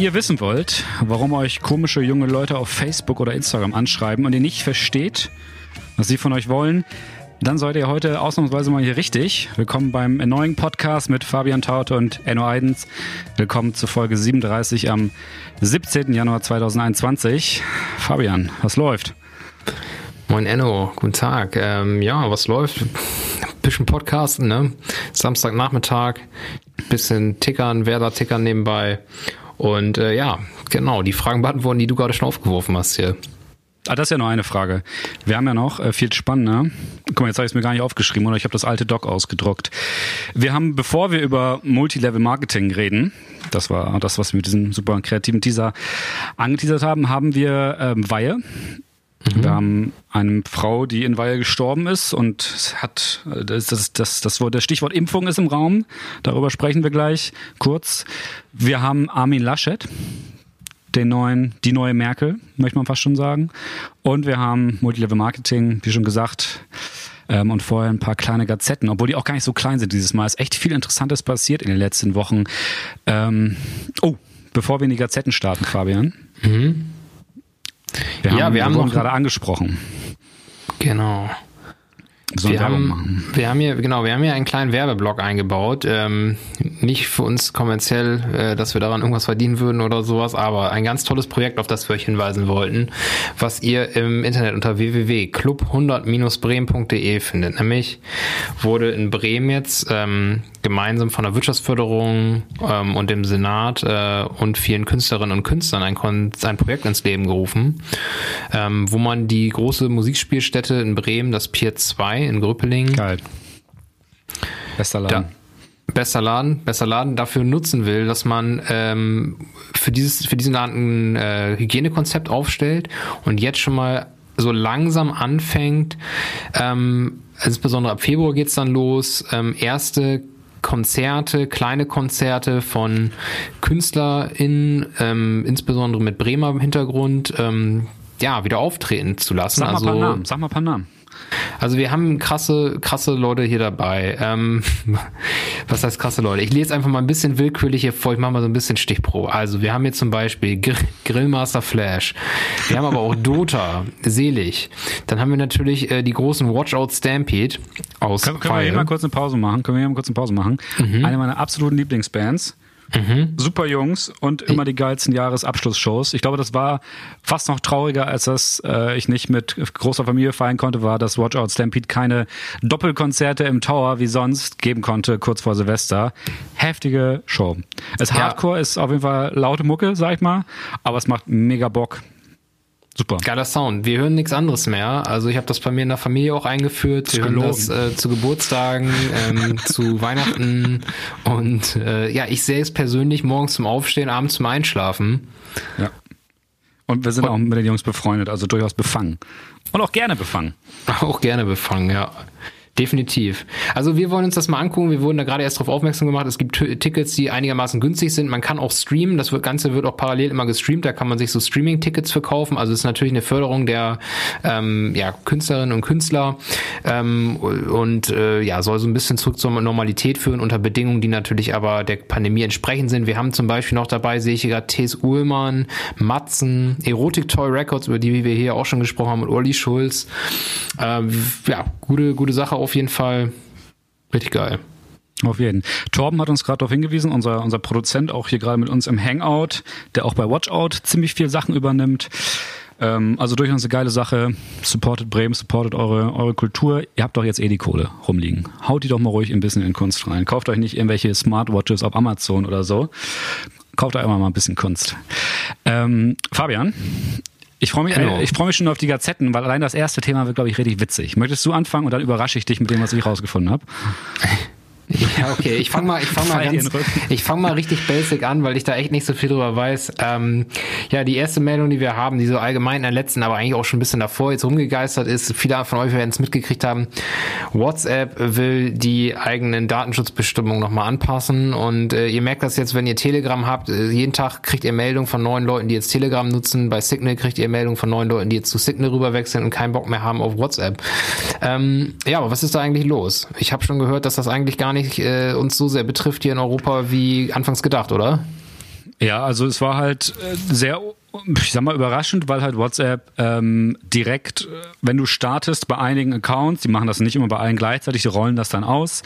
ihr wissen wollt, warum euch komische junge Leute auf Facebook oder Instagram anschreiben und ihr nicht versteht, was sie von euch wollen, dann seid ihr heute ausnahmsweise mal hier richtig. Willkommen beim neuen Podcast mit Fabian Taut und Enno Eidens. Willkommen zur Folge 37 am 17. Januar 2021. Fabian, was läuft? Moin Enno, guten Tag. Ähm, ja, was läuft? Bisschen Podcasten, ne? Samstagnachmittag, bisschen Tickern, Werder-Tickern nebenbei. Und äh, ja, genau, die Fragen beantworten, die du gerade schon aufgeworfen hast hier. Ah, das ist ja nur eine Frage. Wir haben ja noch äh, viel spannender. Guck mal, jetzt habe ich es mir gar nicht aufgeschrieben oder ich habe das alte Doc ausgedruckt. Wir haben, bevor wir über Multilevel Marketing reden, das war das, was wir mit diesem super kreativen Teaser angeteasert haben, haben wir ähm, Weihe. Mhm. Wir haben eine Frau, die in Weihe gestorben ist und hat das, das, das, das, das Stichwort Impfung ist im Raum. Darüber sprechen wir gleich kurz. Wir haben Armin Laschet, den neuen, die neue Merkel, möchte man fast schon sagen. Und wir haben Multilevel Marketing, wie schon gesagt, ähm, und vorher ein paar kleine Gazetten, obwohl die auch gar nicht so klein sind dieses Mal. Es ist echt viel Interessantes passiert in den letzten Wochen. Ähm, oh, bevor wir in die Gazetten starten, Fabian. Mhm. Wir ja, haben, wir haben noch gerade angesprochen. Genau. Wir haben, wir haben hier, genau, wir haben hier einen kleinen Werbeblock eingebaut. Ähm, nicht für uns kommerziell, äh, dass wir daran irgendwas verdienen würden oder sowas, aber ein ganz tolles Projekt, auf das wir euch hinweisen wollten, was ihr im Internet unter www.club100-bremen.de findet. Nämlich wurde in Bremen jetzt ähm, gemeinsam von der Wirtschaftsförderung ähm, und dem Senat äh, und vielen Künstlerinnen und Künstlern ein, Kon ein Projekt ins Leben gerufen, ähm, wo man die große Musikspielstätte in Bremen, das Pier 2 in Grüppeling, Geil. Bester Laden. Da, bester Laden, bester Laden dafür nutzen will, dass man ähm, für dieses für diesen Laden ein äh, Hygienekonzept aufstellt und jetzt schon mal so langsam anfängt, ähm, insbesondere ab Februar geht's dann los, ähm, erste Konzerte, kleine Konzerte von KünstlerInnen, ähm, insbesondere mit Bremer Hintergrund, ähm, ja, wieder auftreten zu lassen. Sag mal also, paar Namen. Sag mal ein paar Namen. Also wir haben krasse, krasse Leute hier dabei. Ähm, was heißt krasse Leute? Ich lese einfach mal ein bisschen willkürlich hier vor. Ich mache mal so ein bisschen Stichprobe. Also wir haben hier zum Beispiel Gr Grillmaster Flash. Wir haben aber auch Dota, Selig. Dann haben wir natürlich äh, die großen Watchout Stampede aus Können, können wir hier mal kurz eine Pause machen? Können wir hier mal kurz eine Pause machen? Mhm. Eine meiner absoluten Lieblingsbands. Mhm. Super Jungs und immer die geilsten Jahresabschlussshows. Ich glaube, das war fast noch trauriger, als dass äh, ich nicht mit großer Familie feiern konnte, war, dass Watch Out Stampede keine Doppelkonzerte im Tower wie sonst geben konnte, kurz vor Silvester. Heftige Show. Es Hardcore ja. ist auf jeden Fall laute Mucke, sag ich mal, aber es macht mega Bock. Super. Geiler Sound. Wir hören nichts anderes mehr. Also ich habe das bei mir in der Familie auch eingeführt. Wir hören das äh, zu Geburtstagen, ähm, zu Weihnachten und äh, ja, ich sehe es persönlich morgens zum Aufstehen, abends zum Einschlafen. Ja. Und wir sind und, auch mit den Jungs befreundet, also durchaus befangen. Und auch gerne befangen. Auch gerne befangen, ja. Definitiv. Also wir wollen uns das mal angucken. Wir wurden da gerade erst darauf aufmerksam gemacht. Es gibt Tickets, die einigermaßen günstig sind. Man kann auch streamen. Das Ganze wird auch parallel immer gestreamt. Da kann man sich so Streaming-Tickets verkaufen. Also es ist natürlich eine Förderung der ähm, ja, Künstlerinnen und Künstler ähm, und äh, ja soll so ein bisschen zurück zur Normalität führen unter Bedingungen, die natürlich aber der Pandemie entsprechend sind. Wir haben zum Beispiel noch dabei, sehe ich gerade Thes Uhlmann, Matzen, Erotic Toy Records, über die wir hier auch schon gesprochen haben, und Uli Schulz. Ähm, ja, gute, gute Sache auf jeden Fall. Richtig geil. Auf jeden. Torben hat uns gerade darauf hingewiesen, unser, unser Produzent auch hier gerade mit uns im Hangout, der auch bei Watchout ziemlich viel Sachen übernimmt. Ähm, also durchaus eine geile Sache. Supportet Bremen, supportet eure, eure Kultur. Ihr habt doch jetzt eh die Kohle rumliegen. Haut die doch mal ruhig ein bisschen in Kunst rein. Kauft euch nicht irgendwelche Smartwatches auf Amazon oder so. Kauft euch mal ein bisschen Kunst. Ähm, Fabian, ich freue mich, genau. ich freue mich schon auf die Gazetten, weil allein das erste Thema wird, glaube ich, richtig witzig. Möchtest du anfangen und dann überrasche ich dich mit dem, was ich rausgefunden habe? Ja, okay. Ich fange mal, ich fange mal ganz, ich fange mal richtig basic an, weil ich da echt nicht so viel drüber weiß. Ähm, ja, die erste Meldung, die wir haben, die so allgemein in der letzten, aber eigentlich auch schon ein bisschen davor jetzt rumgegeistert ist, viele von euch werden es mitgekriegt haben. WhatsApp will die eigenen Datenschutzbestimmungen nochmal anpassen und äh, ihr merkt das jetzt, wenn ihr Telegram habt, äh, jeden Tag kriegt ihr Meldungen von neuen Leuten, die jetzt Telegram nutzen. Bei Signal kriegt ihr Meldungen von neuen Leuten, die jetzt zu Signal rüberwechseln und keinen Bock mehr haben auf WhatsApp. Ähm, ja, aber was ist da eigentlich los? Ich habe schon gehört, dass das eigentlich gar nicht nicht äh, uns so sehr betrifft hier in Europa wie anfangs gedacht, oder? Ja, also es war halt äh, sehr, ich sag mal, überraschend, weil halt WhatsApp ähm, direkt, äh, wenn du startest bei einigen Accounts, die machen das nicht immer bei allen gleichzeitig, die rollen das dann aus,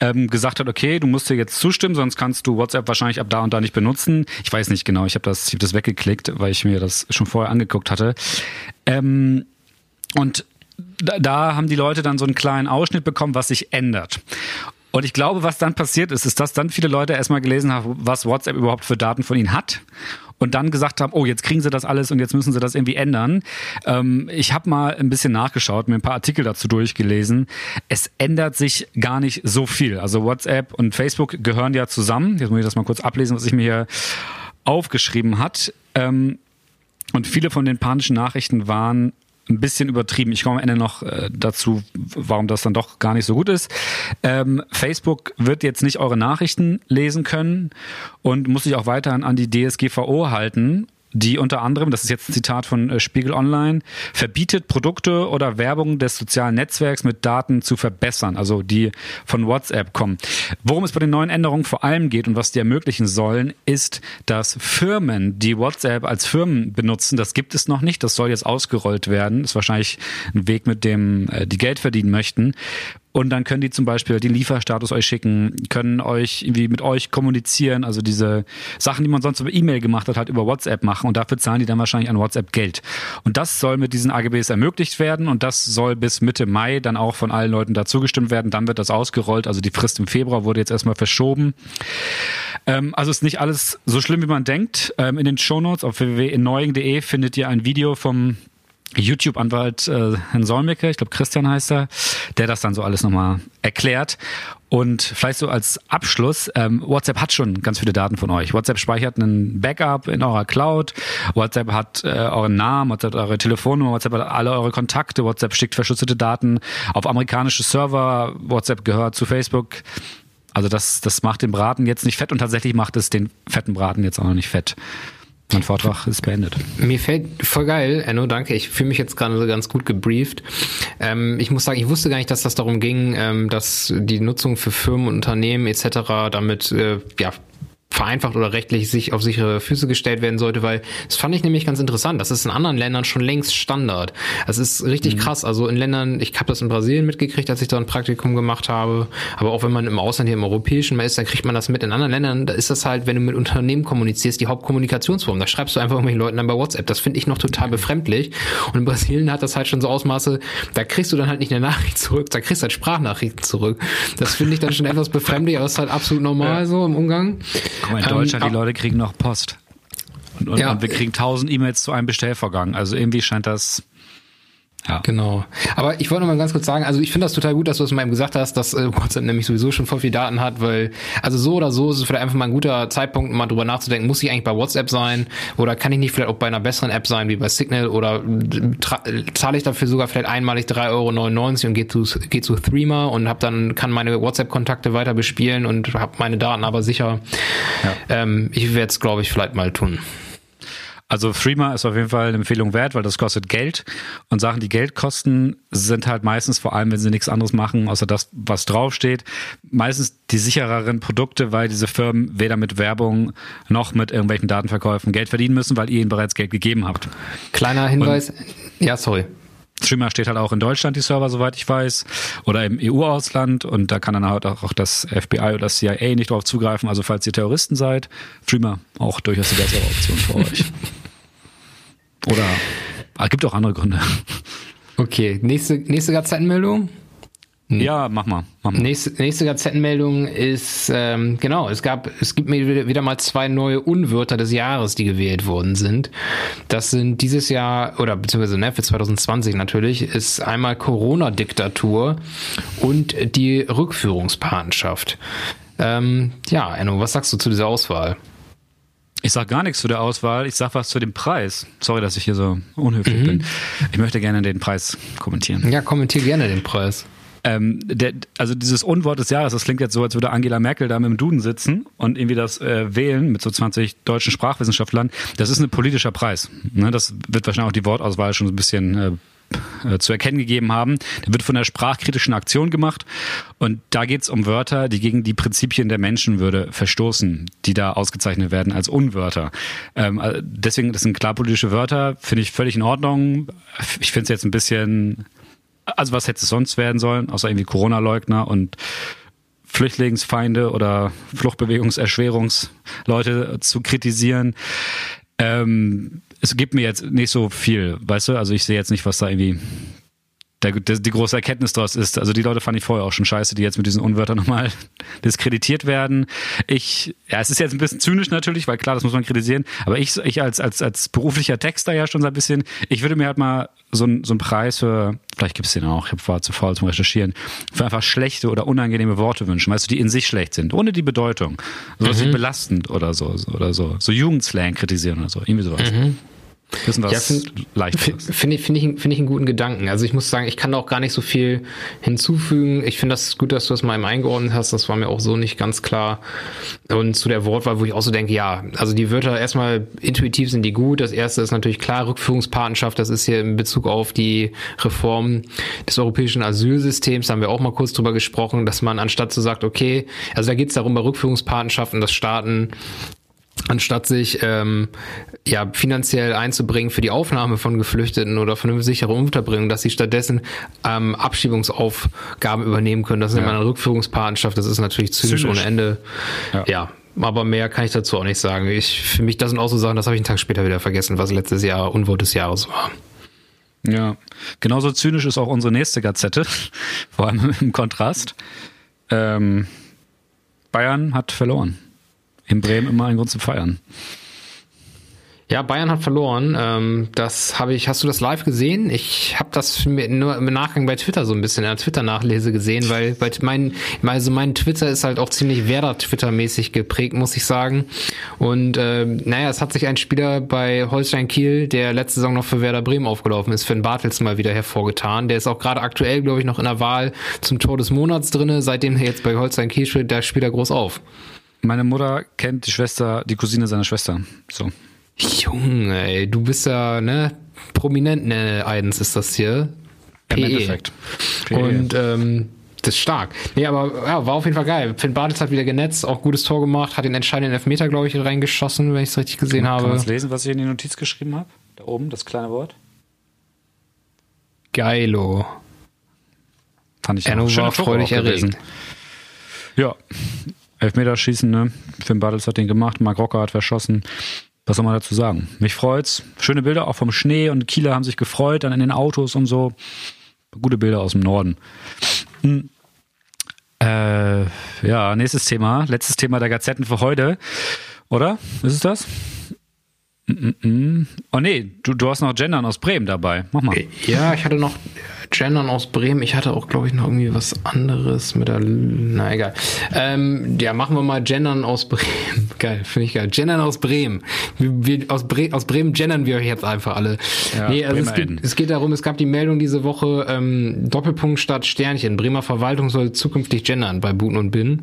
ähm, gesagt hat, okay, du musst dir jetzt zustimmen, sonst kannst du WhatsApp wahrscheinlich ab da und da nicht benutzen. Ich weiß nicht genau, ich habe das, hab das weggeklickt, weil ich mir das schon vorher angeguckt hatte. Ähm, und da, da haben die Leute dann so einen kleinen Ausschnitt bekommen, was sich ändert. Und ich glaube, was dann passiert ist, ist, dass dann viele Leute erstmal gelesen haben, was WhatsApp überhaupt für Daten von ihnen hat und dann gesagt haben, oh, jetzt kriegen sie das alles und jetzt müssen sie das irgendwie ändern. Ähm, ich habe mal ein bisschen nachgeschaut, mir ein paar Artikel dazu durchgelesen. Es ändert sich gar nicht so viel. Also WhatsApp und Facebook gehören ja zusammen. Jetzt muss ich das mal kurz ablesen, was ich mir hier aufgeschrieben hat. Ähm, und viele von den panischen Nachrichten waren ein bisschen übertrieben. Ich komme am Ende noch äh, dazu, warum das dann doch gar nicht so gut ist. Ähm, Facebook wird jetzt nicht eure Nachrichten lesen können und muss sich auch weiterhin an die DSGVO halten die unter anderem, das ist jetzt ein Zitat von äh, Spiegel Online, verbietet Produkte oder Werbung des sozialen Netzwerks mit Daten zu verbessern, also die von WhatsApp kommen. Worum es bei den neuen Änderungen vor allem geht und was die ermöglichen sollen, ist, dass Firmen, die WhatsApp als Firmen benutzen, das gibt es noch nicht, das soll jetzt ausgerollt werden, ist wahrscheinlich ein Weg, mit dem äh, die Geld verdienen möchten und dann können die zum Beispiel den Lieferstatus euch schicken, können euch irgendwie mit euch kommunizieren, also diese Sachen, die man sonst über E-Mail gemacht hat, halt über WhatsApp machen und dafür zahlen die dann wahrscheinlich an WhatsApp Geld. Und das soll mit diesen AGBs ermöglicht werden und das soll bis Mitte Mai dann auch von allen Leuten dazugestimmt werden. Dann wird das ausgerollt, also die Frist im Februar wurde jetzt erstmal verschoben. Ähm, also ist nicht alles so schlimm, wie man denkt. Ähm, in den Shownotes auf www.erneuing.de findet ihr ein Video vom YouTube-Anwalt äh, Herrn Solmecke, ich glaube Christian heißt er, der das dann so alles nochmal erklärt. Und vielleicht so als Abschluss, ähm, WhatsApp hat schon ganz viele Daten von euch. WhatsApp speichert einen Backup in eurer Cloud, WhatsApp hat äh, euren Namen, WhatsApp hat eure Telefonnummer, WhatsApp hat alle eure Kontakte, WhatsApp schickt verschlüsselte Daten auf amerikanische Server, WhatsApp gehört zu Facebook. Also das, das macht den Braten jetzt nicht fett und tatsächlich macht es den fetten Braten jetzt auch noch nicht fett. Mein Vortrag ist beendet. Mir fällt voll geil, Enno, danke. Ich fühle mich jetzt gerade ganz gut gebrieft. Ähm, ich muss sagen, ich wusste gar nicht, dass das darum ging, ähm, dass die Nutzung für Firmen und Unternehmen etc. damit äh, ja vereinfacht oder rechtlich sich auf sichere Füße gestellt werden sollte, weil das fand ich nämlich ganz interessant. Das ist in anderen Ländern schon längst Standard. Das ist richtig mhm. krass. Also in Ländern, ich habe das in Brasilien mitgekriegt, als ich da ein Praktikum gemacht habe, aber auch wenn man im Ausland hier im Europäischen mal ist, dann kriegt man das mit. In anderen Ländern, da ist das halt, wenn du mit Unternehmen kommunizierst, die Hauptkommunikationsform. Da schreibst du einfach irgendwelchen Leuten dann bei WhatsApp. Das finde ich noch total befremdlich. Und in Brasilien hat das halt schon so Ausmaße, da kriegst du dann halt nicht eine Nachricht zurück, da kriegst du halt Sprachnachrichten zurück. Das finde ich dann schon etwas befremdlich, aber das ist halt absolut normal ja. so im Umgang. Guck mal, in Deutschland, ähm, die Leute kriegen noch Post. Und, und, ja. und wir kriegen tausend E-Mails zu einem Bestellvorgang. Also irgendwie scheint das ja. Genau. Aber ich wollte noch mal ganz kurz sagen, also ich finde das total gut, dass du es mal eben gesagt hast, dass äh, WhatsApp nämlich sowieso schon voll viel Daten hat, weil, also so oder so ist es vielleicht einfach mal ein guter Zeitpunkt, mal drüber nachzudenken, muss ich eigentlich bei WhatsApp sein oder kann ich nicht vielleicht auch bei einer besseren App sein, wie bei Signal oder zahle ich dafür sogar vielleicht einmalig 3,99 Euro und gehe zu, geh zu Threema und hab dann, kann meine WhatsApp-Kontakte weiter bespielen und habe meine Daten aber sicher. Ja. Ähm, ich werde es, glaube ich, vielleicht mal tun. Also Threema ist auf jeden Fall eine Empfehlung wert, weil das kostet Geld. Und Sachen, die Geld kosten, sind halt meistens, vor allem wenn sie nichts anderes machen, außer das, was draufsteht, meistens die sichereren Produkte, weil diese Firmen weder mit Werbung noch mit irgendwelchen Datenverkäufen Geld verdienen müssen, weil ihr ihnen bereits Geld gegeben habt. Kleiner Hinweis. Und ja, sorry. Streamer steht halt auch in Deutschland, die Server, soweit ich weiß, oder im EU-Ausland und da kann dann halt auch das FBI oder das CIA nicht drauf zugreifen. Also falls ihr Terroristen seid, Streamer auch durchaus die bessere Option für euch. Oder ah, gibt auch andere Gründe. Okay, nächste, nächste Gazettenmeldung. Hm. Ja, mach mal. Mach mal. Nächste, nächste Gazettenmeldung ist, ähm, genau, es gab, es gibt mir wieder mal zwei neue Unwörter des Jahres, die gewählt worden sind. Das sind dieses Jahr, oder beziehungsweise ne, für 2020 natürlich, ist einmal Corona-Diktatur und die Rückführungspatenschaft. Ähm, ja, Enno, was sagst du zu dieser Auswahl? Ich sag gar nichts zu der Auswahl, ich sag was zu dem Preis. Sorry, dass ich hier so unhöflich mhm. bin. Ich möchte gerne den Preis kommentieren. Ja, kommentier gerne den Preis. Ähm, der, also dieses Unwort des Jahres, das klingt jetzt so, als würde Angela Merkel da mit dem Duden sitzen und irgendwie das äh, wählen mit so 20 deutschen Sprachwissenschaftlern. Das ist ein politischer Preis. Ne? Das wird wahrscheinlich auch die Wortauswahl schon so ein bisschen äh, äh, zu erkennen gegeben haben. Der wird von der sprachkritischen Aktion gemacht und da geht es um Wörter, die gegen die Prinzipien der Menschenwürde verstoßen, die da ausgezeichnet werden als Unwörter. Ähm, äh, deswegen, das sind klar politische Wörter, finde ich völlig in Ordnung. Ich finde es jetzt ein bisschen, also was hätte es sonst werden sollen, außer irgendwie Corona-Leugner und Flüchtlingsfeinde oder Fluchtbewegungserschwerungsleute zu kritisieren. Ähm, es gibt mir jetzt nicht so viel, weißt du? Also ich sehe jetzt nicht, was da irgendwie der, der, die große Erkenntnis daraus ist. Also die Leute fand ich vorher auch schon scheiße, die jetzt mit diesen Unwörtern nochmal diskreditiert werden. Ich, ja, es ist jetzt ein bisschen zynisch natürlich, weil klar, das muss man kritisieren. Aber ich, ich als, als, als beruflicher Texter ja schon so ein bisschen, ich würde mir halt mal so, ein, so einen Preis für, vielleicht gibt's den auch, ich war zu faul zum Recherchieren, für einfach schlechte oder unangenehme Worte wünschen, weißt du, die in sich schlecht sind, ohne die Bedeutung. Sowas mhm. wie belastend oder so, oder so. So Jugendslang kritisieren oder so, irgendwie sowas. Mhm. Wissen was ja, find, leichteres. Finde ich, finde ich, finde ich einen guten Gedanken. Also ich muss sagen, ich kann da auch gar nicht so viel hinzufügen. Ich finde das gut, dass du das mal eben eingeordnet hast. Das war mir auch so nicht ganz klar. Und zu der Wortwahl, wo ich auch so denke, ja, also die Wörter erstmal intuitiv sind die gut. Das erste ist natürlich klar, Rückführungspartnerschaft. Das ist hier in Bezug auf die Reform des europäischen Asylsystems. Da haben wir auch mal kurz drüber gesprochen, dass man anstatt zu sagt, okay, also da geht es darum, bei Rückführungspartnerschaften, dass Staaten anstatt sich ähm, ja finanziell einzubringen für die Aufnahme von Geflüchteten oder für eine sichere Unterbringung, dass sie stattdessen ähm, Abschiebungsaufgaben übernehmen können. Das ist ja. immer eine Rückführungspartnerschaft. Das ist natürlich zynisch, zynisch. ohne Ende. Ja. ja. Aber mehr kann ich dazu auch nicht sagen. Ich, für mich, das sind auch so Sachen, das habe ich einen Tag später wieder vergessen, was letztes Jahr Unwort des Jahres war. Ja, genauso zynisch ist auch unsere nächste Gazette, vor allem im Kontrast. Ähm, Bayern hat verloren in Bremen immer ein Grund zu feiern. Ja, Bayern hat verloren. Ähm, das habe ich. Hast du das live gesehen? Ich habe das nur im Nachgang bei Twitter so ein bisschen in der Twitter-Nachlese gesehen, weil, weil mein, also mein Twitter ist halt auch ziemlich Werder-Twitter-mäßig geprägt, muss ich sagen. Und äh, naja, es hat sich ein Spieler bei Holstein Kiel, der letzte Saison noch für Werder Bremen aufgelaufen ist, Finn Bartels mal wieder hervorgetan. Der ist auch gerade aktuell, glaube ich, noch in der Wahl zum Tor des Monats drinne. Seitdem er jetzt bei Holstein Kiel spielt, der spielt er groß auf. Meine Mutter kennt die Schwester, die Cousine seiner Schwester. So. Junge, ey, du bist ja, ne, prominent, ne, Eidens ist das hier. Im Endeffekt. PE. Und, ähm, das ist stark. Nee, aber ja, war auf jeden Fall geil. Finn Bartels hat wieder genetzt, auch gutes Tor gemacht, hat den entscheidenden Elfmeter, glaube ich, reingeschossen, wenn ich es richtig gesehen Kann habe. Kannst du lesen, was ich in die Notiz geschrieben habe? Da oben, das kleine Wort. Geilo. Fand ich auch. war freudig erregt. Ja, Elfmeterschießen, ne? Finn Bartels hat den gemacht, Mark Rocker hat verschossen. Was soll man dazu sagen? Mich freut's. Schöne Bilder auch vom Schnee und Kieler haben sich gefreut, dann in den Autos und so. Gute Bilder aus dem Norden. Hm. Äh, ja, nächstes Thema. Letztes Thema der Gazetten für heute. Oder? Ist es das? Mm, mm. Oh nee, du, du hast noch Gendern aus Bremen dabei. Mach mal. Ja, ich hatte noch Gendern aus Bremen. Ich hatte auch, glaube ich, noch irgendwie was anderes mit der. Na egal. Ähm, ja, machen wir mal Gendern aus Bremen. Geil, finde ich geil. Gendern aus Bremen. Wir, wir, aus, Bre aus Bremen gendern wir euch jetzt einfach alle. Ja, nee, also es geht, es geht, darum, es gab die Meldung diese Woche, ähm, Doppelpunkt statt Sternchen. Bremer Verwaltung soll zukünftig gendern bei Buten und Bin.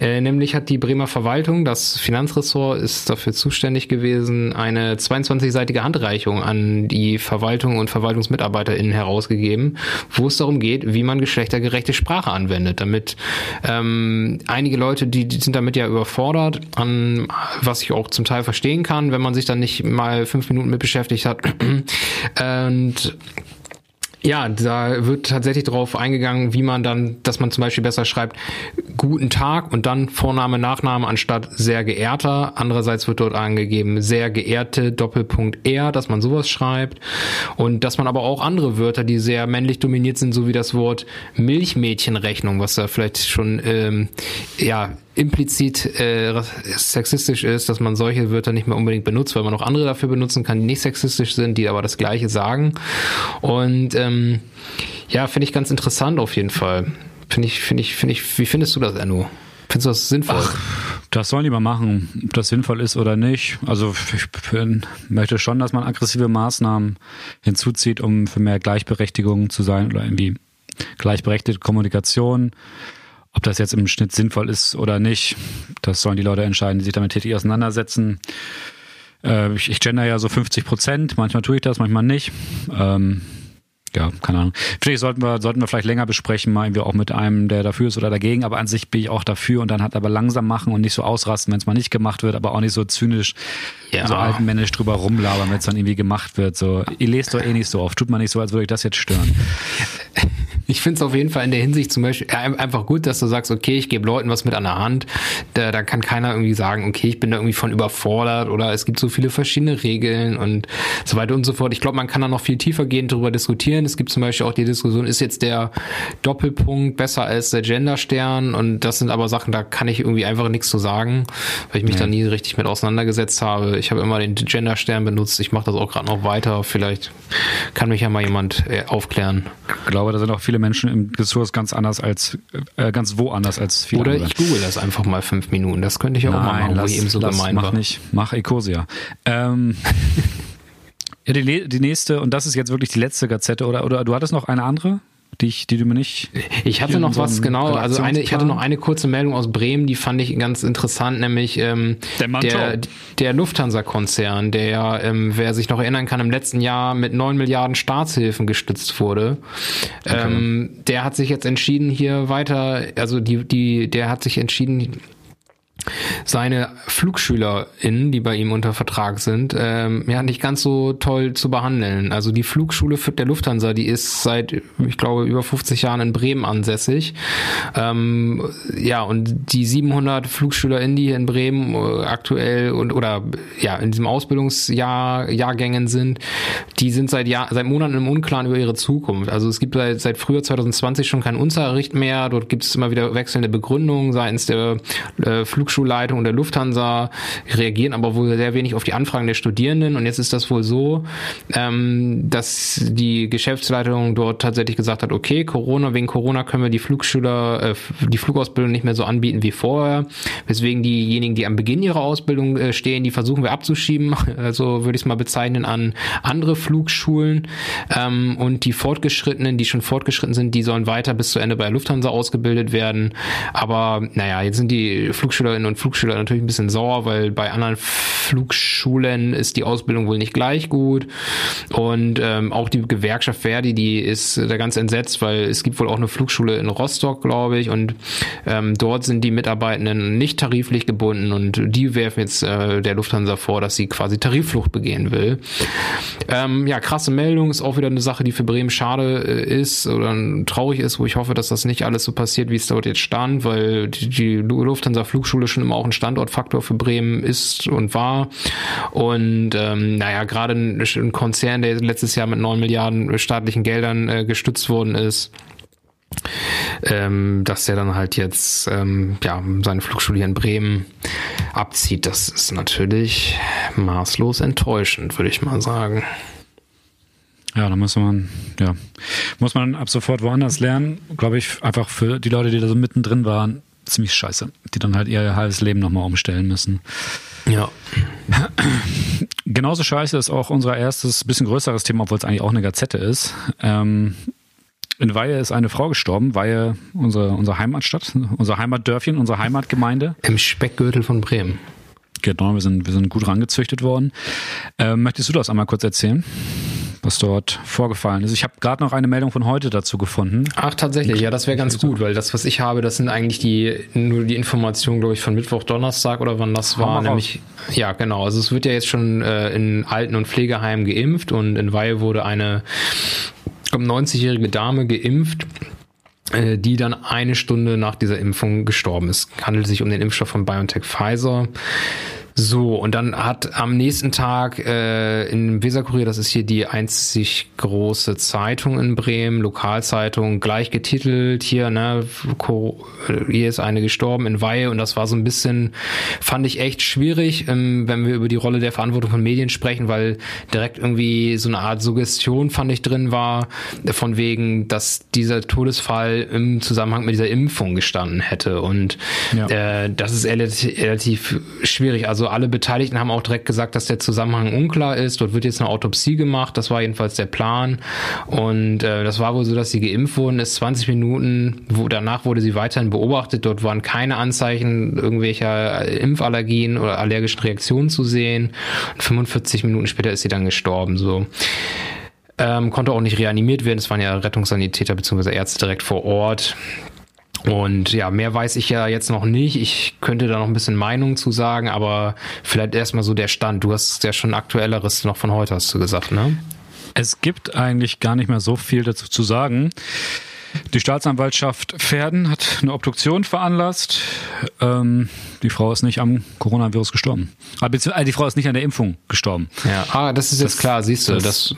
Äh, nämlich hat die Bremer Verwaltung, das Finanzressort ist dafür zuständig gewesen, eine 22-seitige Handreichung an die Verwaltung und VerwaltungsmitarbeiterInnen herausgegeben gegeben, wo es darum geht, wie man geschlechtergerechte Sprache anwendet, damit ähm, einige Leute, die, die sind damit ja überfordert, an was ich auch zum Teil verstehen kann, wenn man sich dann nicht mal fünf Minuten mit beschäftigt hat. Und ja, da wird tatsächlich darauf eingegangen, wie man dann, dass man zum Beispiel besser schreibt, guten Tag und dann Vorname, Nachname anstatt sehr geehrter. Andererseits wird dort angegeben, sehr geehrte Doppelpunkt er, dass man sowas schreibt. Und dass man aber auch andere Wörter, die sehr männlich dominiert sind, so wie das Wort Milchmädchenrechnung, was da vielleicht schon, ähm, ja, implizit äh, sexistisch ist, dass man solche Wörter nicht mehr unbedingt benutzt, weil man auch andere dafür benutzen kann, die nicht sexistisch sind, die aber das Gleiche sagen. Und ähm, ja, finde ich ganz interessant auf jeden Fall. Finde ich, finde ich, finde ich, wie findest du das, Enno? Findest du das sinnvoll? Ach, das sollen die mal machen, ob das sinnvoll ist oder nicht. Also ich möchte schon, dass man aggressive Maßnahmen hinzuzieht, um für mehr Gleichberechtigung zu sein oder irgendwie gleichberechtigte Kommunikation. Ob das jetzt im Schnitt sinnvoll ist oder nicht, das sollen die Leute entscheiden, die sich damit tätig auseinandersetzen. Äh, ich, ich gender ja so 50 Prozent, manchmal tue ich das, manchmal nicht. Ähm, ja, keine Ahnung. Vielleicht sollten wir, sollten wir vielleicht länger besprechen, mal irgendwie auch mit einem, der dafür ist oder dagegen, aber an sich bin ich auch dafür und dann hat aber langsam machen und nicht so ausrasten, wenn es mal nicht gemacht wird, aber auch nicht so zynisch, ja. so altmännisch drüber rumlabern, wenn es dann irgendwie gemacht wird. So, ihr lest doch eh nicht so oft, tut man nicht so, als würde ich das jetzt stören. Ich finde es auf jeden Fall in der Hinsicht zum Beispiel einfach gut, dass du sagst, okay, ich gebe Leuten was mit an der Hand. Da, da kann keiner irgendwie sagen, okay, ich bin da irgendwie von überfordert oder es gibt so viele verschiedene Regeln und so weiter und so fort. Ich glaube, man kann da noch viel tiefergehend darüber diskutieren. Es gibt zum Beispiel auch die Diskussion, ist jetzt der Doppelpunkt besser als der Genderstern? Und das sind aber Sachen, da kann ich irgendwie einfach nichts zu sagen, weil ich mich ja. da nie richtig mit auseinandergesetzt habe. Ich habe immer den Genderstern benutzt. Ich mache das auch gerade noch weiter. Vielleicht kann mich ja mal jemand äh, aufklären. Ich glaube, da sind auch viele Menschen im Diskurs ganz anders als, äh, ganz woanders als viele Oder andere. ich google das einfach mal fünf Minuten. Das könnte ich auch Nein, mal machen, lass, eben so lass, gemein mach war. nicht. Mach Ecosia. Ähm, ja, die, die nächste, und das ist jetzt wirklich die letzte Gazette, oder, oder du hattest noch eine andere? die, ich, die du mir nicht. Ich hatte noch was, genau, also eine, ich hatte noch eine kurze Meldung aus Bremen, die fand ich ganz interessant, nämlich ähm, der, der, der Lufthansa-Konzern, der ja, ähm, wer sich noch erinnern kann, im letzten Jahr mit neun Milliarden Staatshilfen gestützt wurde, okay. ähm, der hat sich jetzt entschieden, hier weiter, also die, die, der hat sich entschieden, seine FlugschülerInnen, die bei ihm unter Vertrag sind, ähm, ja, nicht ganz so toll zu behandeln. Also die Flugschule der Lufthansa, die ist seit, ich glaube, über 50 Jahren in Bremen ansässig. Ähm, ja, und die 700 FlugschülerInnen, die hier in Bremen äh, aktuell und oder ja, in diesem Ausbildungsjahr, Jahrgängen sind, die sind seit Jahr, seit Monaten im Unklaren über ihre Zukunft. Also es gibt seit, seit Frühjahr 2020 schon keinen Unterricht mehr. Dort gibt es immer wieder wechselnde Begründungen seitens der äh, Flugschule Flugschulleitung der Lufthansa reagieren aber wohl sehr wenig auf die Anfragen der Studierenden. Und jetzt ist das wohl so, ähm, dass die Geschäftsleitung dort tatsächlich gesagt hat, okay, Corona, wegen Corona können wir die Flugschüler, äh, die Flugausbildung nicht mehr so anbieten wie vorher. Weswegen diejenigen, die am Beginn ihrer Ausbildung äh, stehen, die versuchen wir abzuschieben, also würde ich es mal bezeichnen, an andere Flugschulen. Ähm, und die Fortgeschrittenen, die schon fortgeschritten sind, die sollen weiter bis zu Ende bei Lufthansa ausgebildet werden. Aber naja, jetzt sind die Flugschüler Flugschülerinnen und Flugschüler natürlich ein bisschen sauer, weil bei anderen Flugschulen ist die Ausbildung wohl nicht gleich gut. Und ähm, auch die Gewerkschaft Verdi, die ist da ganz entsetzt, weil es gibt wohl auch eine Flugschule in Rostock, glaube ich, und ähm, dort sind die Mitarbeitenden nicht tariflich gebunden und die werfen jetzt äh, der Lufthansa vor, dass sie quasi Tarifflucht begehen will. Ähm, ja, krasse Meldung, ist auch wieder eine Sache, die für Bremen schade äh, ist oder traurig ist, wo ich hoffe, dass das nicht alles so passiert, wie es dort jetzt stand, weil die, die Lufthansa Flugschule schon immer auch ein Standortfaktor für Bremen ist und war. Und ähm, naja, gerade ein, Konzern, der letztes Jahr mit neun Milliarden staatlichen Geldern äh, gestützt worden ist, ähm, dass der dann halt jetzt ähm, ja seine Flugschule in Bremen abzieht, das ist natürlich maßlos enttäuschend, würde ich mal sagen. Ja, da muss man, ja, muss man ab sofort woanders lernen, glaube ich, einfach für die Leute, die da so mittendrin waren, ziemlich scheiße, die dann halt ihr halbes Leben nochmal umstellen müssen. Ja. Genauso scheiße ist auch unser erstes, bisschen größeres Thema, obwohl es eigentlich auch eine Gazette ist. Ähm, in Weihe ist eine Frau gestorben, Weihe, unsere, unsere Heimatstadt, unser Heimatdörfchen, unsere Heimatgemeinde. Im Speckgürtel von Bremen. Genau, wir sind, wir sind gut rangezüchtet worden. Ähm, möchtest du das einmal kurz erzählen? Was dort vorgefallen ist. Ich habe gerade noch eine Meldung von heute dazu gefunden. Ach, tatsächlich, ja, das wäre ganz gut, weil das, was ich habe, das sind eigentlich die nur die Informationen, glaube ich, von Mittwoch, Donnerstag oder wann das war. Nämlich, ja, genau. Also es wird ja jetzt schon äh, in Alten- und Pflegeheimen geimpft und in Weihe wurde eine 90-jährige Dame geimpft äh, die dann eine Stunde nach dieser Impfung gestorben ist. Handelt sich um den Impfstoff von BioNTech Pfizer. So, und dann hat am nächsten Tag äh, in Weserkurier, das ist hier die einzig große Zeitung in Bremen, Lokalzeitung, gleich getitelt, hier, ne, hier ist eine gestorben in Weihe und das war so ein bisschen, fand ich echt schwierig, ähm, wenn wir über die Rolle der Verantwortung von Medien sprechen, weil direkt irgendwie so eine Art Suggestion, fand ich, drin war, von wegen, dass dieser Todesfall im Zusammenhang mit dieser Impfung gestanden hätte und ja. äh, das ist relativ, relativ schwierig, also also alle Beteiligten haben auch direkt gesagt, dass der Zusammenhang unklar ist. Dort wird jetzt eine Autopsie gemacht. Das war jedenfalls der Plan. Und äh, das war wohl so, dass sie geimpft wurden. Ist 20 Minuten, wo, danach wurde sie weiterhin beobachtet. Dort waren keine Anzeichen irgendwelcher Impfallergien oder allergischen Reaktionen zu sehen. Und 45 Minuten später ist sie dann gestorben. So. Ähm, konnte auch nicht reanimiert werden. Es waren ja Rettungssanitäter bzw. Ärzte direkt vor Ort. Und ja, mehr weiß ich ja jetzt noch nicht. Ich könnte da noch ein bisschen Meinung zu sagen, aber vielleicht erstmal so der Stand. Du hast ja schon aktuelleres noch von heute, hast du gesagt, ne? Es gibt eigentlich gar nicht mehr so viel dazu zu sagen. Die Staatsanwaltschaft Pferden hat eine Obduktion veranlasst. Ähm, die Frau ist nicht am Coronavirus gestorben. Aber ah, die Frau ist nicht an der Impfung gestorben. Ja, ah, das ist jetzt das, klar, siehst du. Das, das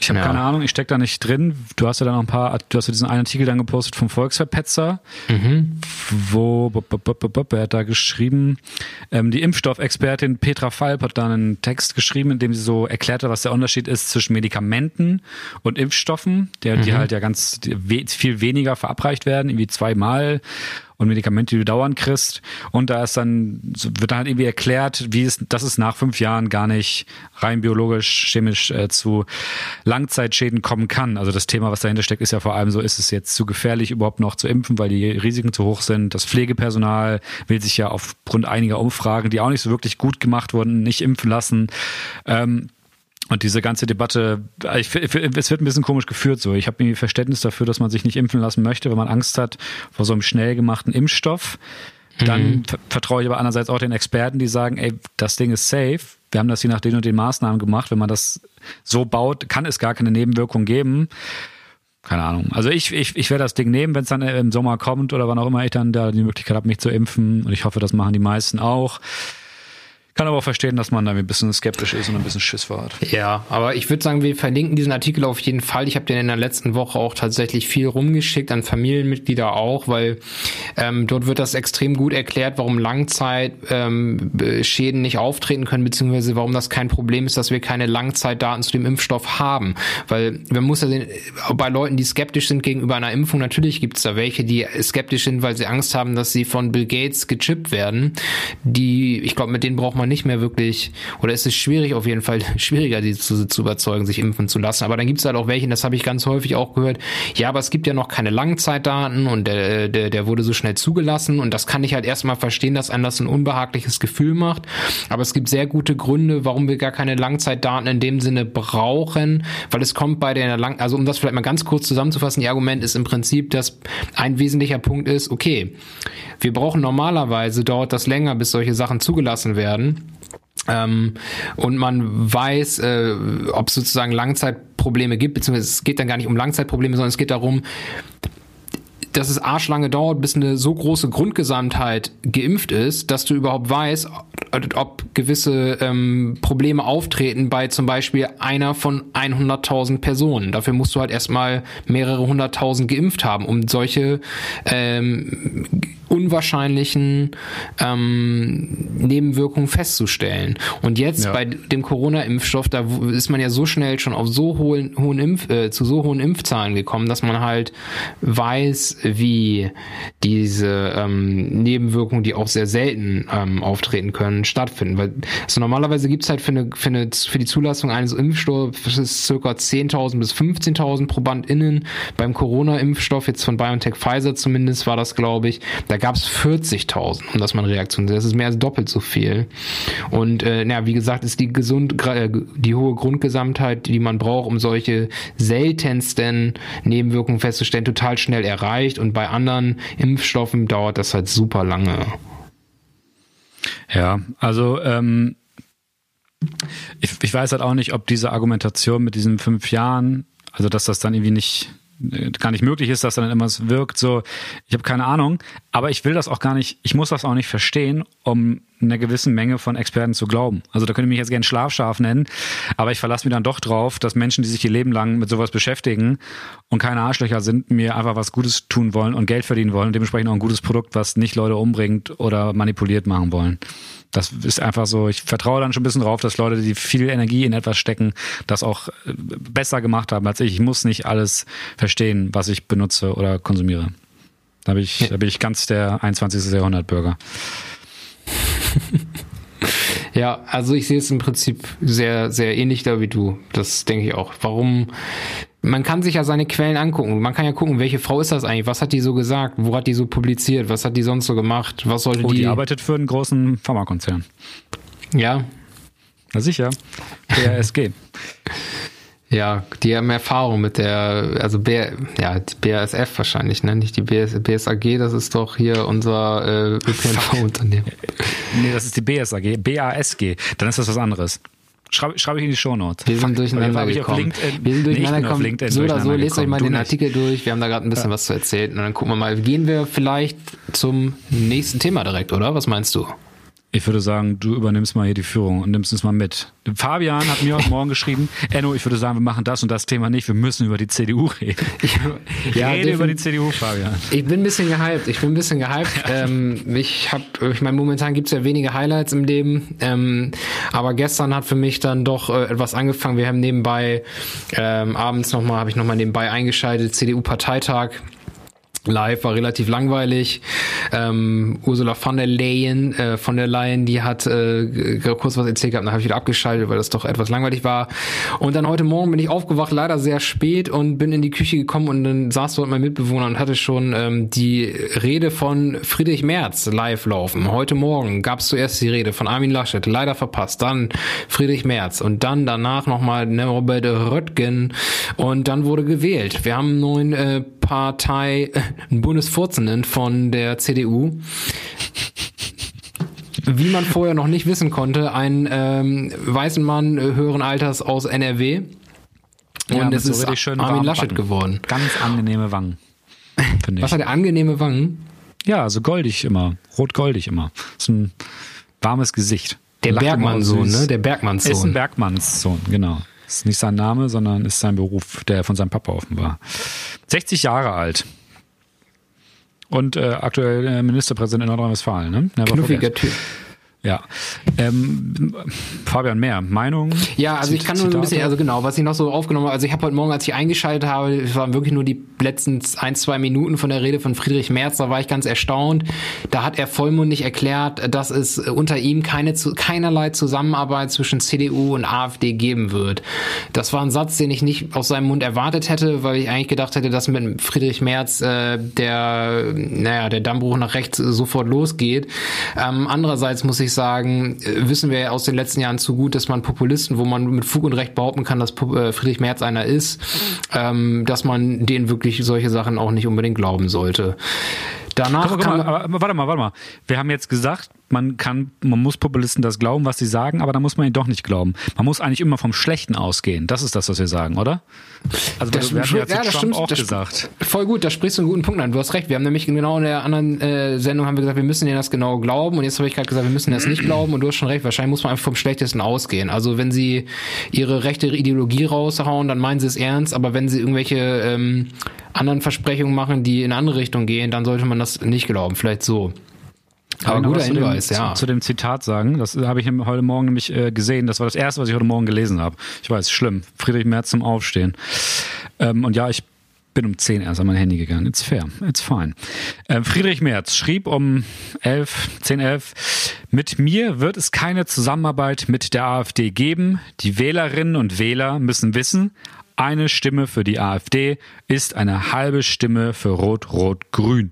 ich habe ja. keine Ahnung, ich steck da nicht drin. Du hast ja dann noch ein paar, du hast ja diesen einen Artikel dann gepostet vom Volksverpetzer, mhm. wo er hat da geschrieben, ähm, die Impfstoffexpertin Petra Falb hat da einen Text geschrieben, in dem sie so erklärte, was der Unterschied ist zwischen Medikamenten und Impfstoffen, der, die mhm. halt ja ganz viel weniger verabreicht werden, irgendwie zweimal und Medikamente, die du dauernd kriegst. Und da ist dann, wird dann halt irgendwie erklärt, wie es, dass es nach fünf Jahren gar nicht rein biologisch, chemisch äh, zu Langzeitschäden kommen kann. Also das Thema, was dahinter steckt, ist ja vor allem so, ist es jetzt zu gefährlich, überhaupt noch zu impfen, weil die Risiken zu hoch sind. Das Pflegepersonal will sich ja aufgrund einiger Umfragen, die auch nicht so wirklich gut gemacht wurden, nicht impfen lassen. Ähm, und diese ganze Debatte, ich, es wird ein bisschen komisch geführt so. Ich habe irgendwie Verständnis dafür, dass man sich nicht impfen lassen möchte, wenn man Angst hat vor so einem schnell gemachten Impfstoff. Dann mhm. vertraue ich aber andererseits auch den Experten, die sagen, ey, das Ding ist safe. Wir haben das hier nach den und den Maßnahmen gemacht. Wenn man das so baut, kann es gar keine Nebenwirkung geben. Keine Ahnung. Also ich, ich, ich werde das Ding nehmen, wenn es dann im Sommer kommt oder wann auch immer ich dann da die Möglichkeit habe, mich zu impfen. Und ich hoffe, das machen die meisten auch. Kann aber auch verstehen, dass man da ein bisschen skeptisch ist und ein bisschen Schiss war. Ja, aber ich würde sagen, wir verlinken diesen Artikel auf jeden Fall. Ich habe den in der letzten Woche auch tatsächlich viel rumgeschickt, an Familienmitglieder auch, weil ähm, dort wird das extrem gut erklärt, warum Langzeitschäden ähm, nicht auftreten können, beziehungsweise warum das kein Problem ist, dass wir keine Langzeitdaten zu dem Impfstoff haben. Weil man muss ja sehen, bei Leuten, die skeptisch sind gegenüber einer Impfung, natürlich gibt es da welche, die skeptisch sind, weil sie Angst haben, dass sie von Bill Gates gechippt werden. Die, ich glaube, mit denen braucht man nicht mehr wirklich, oder es ist schwierig auf jeden Fall, schwieriger, die zu, zu überzeugen, sich impfen zu lassen. Aber dann gibt es halt auch welche, das habe ich ganz häufig auch gehört, ja, aber es gibt ja noch keine Langzeitdaten und der, der, der wurde so schnell zugelassen und das kann ich halt erstmal verstehen, dass einem das ein unbehagliches Gefühl macht. Aber es gibt sehr gute Gründe, warum wir gar keine Langzeitdaten in dem Sinne brauchen, weil es kommt bei der Lang, also um das vielleicht mal ganz kurz zusammenzufassen, ihr Argument ist im Prinzip, dass ein wesentlicher Punkt ist, okay, wir brauchen normalerweise dauert das länger, bis solche Sachen zugelassen werden. Ähm, und man weiß, äh, ob es sozusagen Langzeitprobleme gibt, beziehungsweise es geht dann gar nicht um Langzeitprobleme, sondern es geht darum, dass es arschlange dauert, bis eine so große Grundgesamtheit geimpft ist, dass du überhaupt weißt, ob gewisse ähm, Probleme auftreten bei zum Beispiel einer von 100.000 Personen. Dafür musst du halt erstmal mehrere hunderttausend geimpft haben, um solche ähm, unwahrscheinlichen ähm, Nebenwirkungen festzustellen. Und jetzt ja. bei dem Corona-Impfstoff, da ist man ja so schnell schon auf so hohen, hohen Impf, äh, zu so hohen Impfzahlen gekommen, dass man halt weiß, wie diese ähm, Nebenwirkungen, die auch sehr selten ähm, auftreten können, stattfinden. Weil also normalerweise gibt's halt für, eine, für, eine, für die Zulassung eines Impfstoffes circa 10.000 bis 15.000 ProbandInnen. Beim Corona-Impfstoff, jetzt von BioNTech Pfizer zumindest, war das, glaube ich, da gab es 40.000, um das mal eine Reaktion Das ist mehr als doppelt so viel. Und äh, ja, wie gesagt, ist die gesund, äh, die hohe Grundgesamtheit, die man braucht, um solche seltensten Nebenwirkungen festzustellen, total schnell erreicht. Und bei anderen Impfstoffen dauert das halt super lange. Ja, also ähm, ich, ich weiß halt auch nicht, ob diese Argumentation mit diesen fünf Jahren, also dass das dann irgendwie nicht gar nicht möglich ist, dass dann immer es wirkt. So, ich habe keine Ahnung, aber ich will das auch gar nicht, ich muss das auch nicht verstehen, um einer gewissen Menge von Experten zu glauben. Also da könnte ich mich jetzt gerne Schlafschaf nennen, aber ich verlasse mich dann doch drauf, dass Menschen, die sich ihr Leben lang mit sowas beschäftigen und keine Arschlöcher sind, mir einfach was Gutes tun wollen und Geld verdienen wollen und dementsprechend auch ein gutes Produkt, was nicht Leute umbringt oder manipuliert machen wollen. Das ist einfach so, ich vertraue dann schon ein bisschen drauf, dass Leute, die viel Energie in etwas stecken, das auch äh, besser gemacht haben als ich. Ich muss nicht alles verstehen, was ich benutze oder konsumiere. Da bin ich, da bin ich ganz der 21. Jahrhundert Bürger. Ja, also ich sehe es im Prinzip sehr, sehr ähnlich da wie du. Das denke ich auch. Warum man kann sich ja seine Quellen angucken. Man kann ja gucken, welche Frau ist das eigentlich? Was hat die so gesagt? Wo hat die so publiziert? Was hat die sonst so gemacht? Was sollte oh, die? Die arbeitet für einen großen Pharmakonzern. Ja. Na sicher. PRSG. Ja, die haben Erfahrung mit der, also B, ja, BASF wahrscheinlich, ne? Nicht die BS, BSAG, das ist doch hier unser äh, ÖPNV-Unternehmen. Nee, das ist die BSAG, BASG. Dann ist das was anderes. Schreibe schreib ich in die Shownotes. Wir sind durcheinander gekommen. Wir sind durcheinander gekommen. so oder so, lest euch mal den Artikel durch. Wir haben da gerade ein bisschen ja. was zu erzählen. Und dann gucken wir mal, gehen wir vielleicht zum nächsten Thema direkt, oder? Was meinst du? Ich würde sagen, du übernimmst mal hier die Führung und nimmst es mal mit. Fabian hat mir heute Morgen geschrieben, Enno, ich würde sagen, wir machen das und das Thema nicht, wir müssen über die CDU reden. Ich, ja, Rede über die CDU, Fabian. Ich bin ein bisschen gehypt, ich bin ein bisschen gehypt. ähm, ich habe, ich meine, momentan gibt's ja wenige Highlights im Leben, ähm, aber gestern hat für mich dann doch äh, etwas angefangen. Wir haben nebenbei ähm, abends nochmal, habe ich nochmal nebenbei eingeschaltet, CDU-Parteitag live, war relativ langweilig. Ähm, Ursula von der Leyen, äh, von der Leyen, die hat äh, kurz was erzählt gehabt, dann habe ich wieder abgeschaltet, weil das doch etwas langweilig war. Und dann heute Morgen bin ich aufgewacht, leider sehr spät und bin in die Küche gekommen und dann saß dort mein Mitbewohner und hatte schon ähm, die Rede von Friedrich Merz live laufen. Heute Morgen gab es zuerst die Rede von Armin Laschet, leider verpasst. Dann Friedrich Merz und dann danach nochmal ne, Robert Röttgen und dann wurde gewählt. Wir haben einen neuen äh, Partei, Bundesvorsitzenden von der CDU. Wie man vorher noch nicht wissen konnte, ein ähm, weißen Mann äh, höheren Alters aus NRW. Und ja, es so ist Armin Laschet Wangen. geworden. Ganz angenehme Wangen. Was hat er angenehme Wangen? Ja, so goldig immer. Rot-goldig immer. So ein warmes Gesicht. Der Bergmannssohn, ne? Der Bergmannssohn. Ist ein Bergmannssohn, genau. Ist nicht sein Name, sondern ist sein Beruf, der von seinem Papa offenbar. 60 Jahre alt. Und äh, aktuell äh, Ministerpräsident in Nordrhein-Westfalen. Ne? Knuffiger Typ. Ja. Ähm, Fabian, mehr Meinung? Ja, also ich kann nur ein bisschen, also genau, was ich noch so aufgenommen habe, also ich habe heute Morgen, als ich eingeschaltet habe, es waren wirklich nur die letzten ein, zwei Minuten von der Rede von Friedrich Merz, da war ich ganz erstaunt. Da hat er vollmundig erklärt, dass es unter ihm keine, keinerlei Zusammenarbeit zwischen CDU und AfD geben wird. Das war ein Satz, den ich nicht aus seinem Mund erwartet hätte, weil ich eigentlich gedacht hätte, dass mit Friedrich Merz äh, der, naja, der Dammbruch nach rechts sofort losgeht. Ähm, andererseits muss ich sagen, äh, wissen wir ja aus den letzten Jahren zu gut, dass man Populisten, wo man mit Fug und Recht behaupten kann, dass äh, Friedrich Merz einer ist, ähm, dass man denen wirklich solche Sachen auch nicht unbedingt glauben sollte. Danach guck, guck mal, aber, warte mal, warte mal. Wir haben jetzt gesagt, man kann, man muss Populisten das glauben, was sie sagen, aber da muss man ihnen doch nicht glauben. Man muss eigentlich immer vom Schlechten ausgehen. Das ist das, was wir sagen, oder? Also das, wir ja, ja, das stimmt, auch das gesagt. Voll gut, da sprichst du einen guten Punkt an. Du hast recht. Wir haben nämlich genau in der anderen äh, Sendung haben wir gesagt, wir müssen denen das genau glauben. Und jetzt habe ich gerade gesagt, wir müssen das nicht glauben. Und du hast schon recht. Wahrscheinlich muss man einfach vom Schlechtesten ausgehen. Also wenn sie ihre rechte Ideologie raushauen, dann meinen sie es ernst. Aber wenn sie irgendwelche ähm, anderen Versprechungen machen, die in eine andere Richtung gehen, dann sollte man das nicht glauben. Vielleicht so. Aber guter Hinweis, ja. Zu, zu, dem Zitat sagen, das habe ich heute Morgen nämlich äh, gesehen. Das war das erste, was ich heute Morgen gelesen habe. Ich weiß, schlimm. Friedrich Merz zum Aufstehen. Ähm, und ja, ich bin um 10 erst an mein Handy gegangen. It's fair, it's fine. Äh, Friedrich Merz schrieb um 11, 10, 11, mit mir wird es keine Zusammenarbeit mit der AfD geben. Die Wählerinnen und Wähler müssen wissen, eine Stimme für die AfD ist eine halbe Stimme für Rot-Rot-Grün.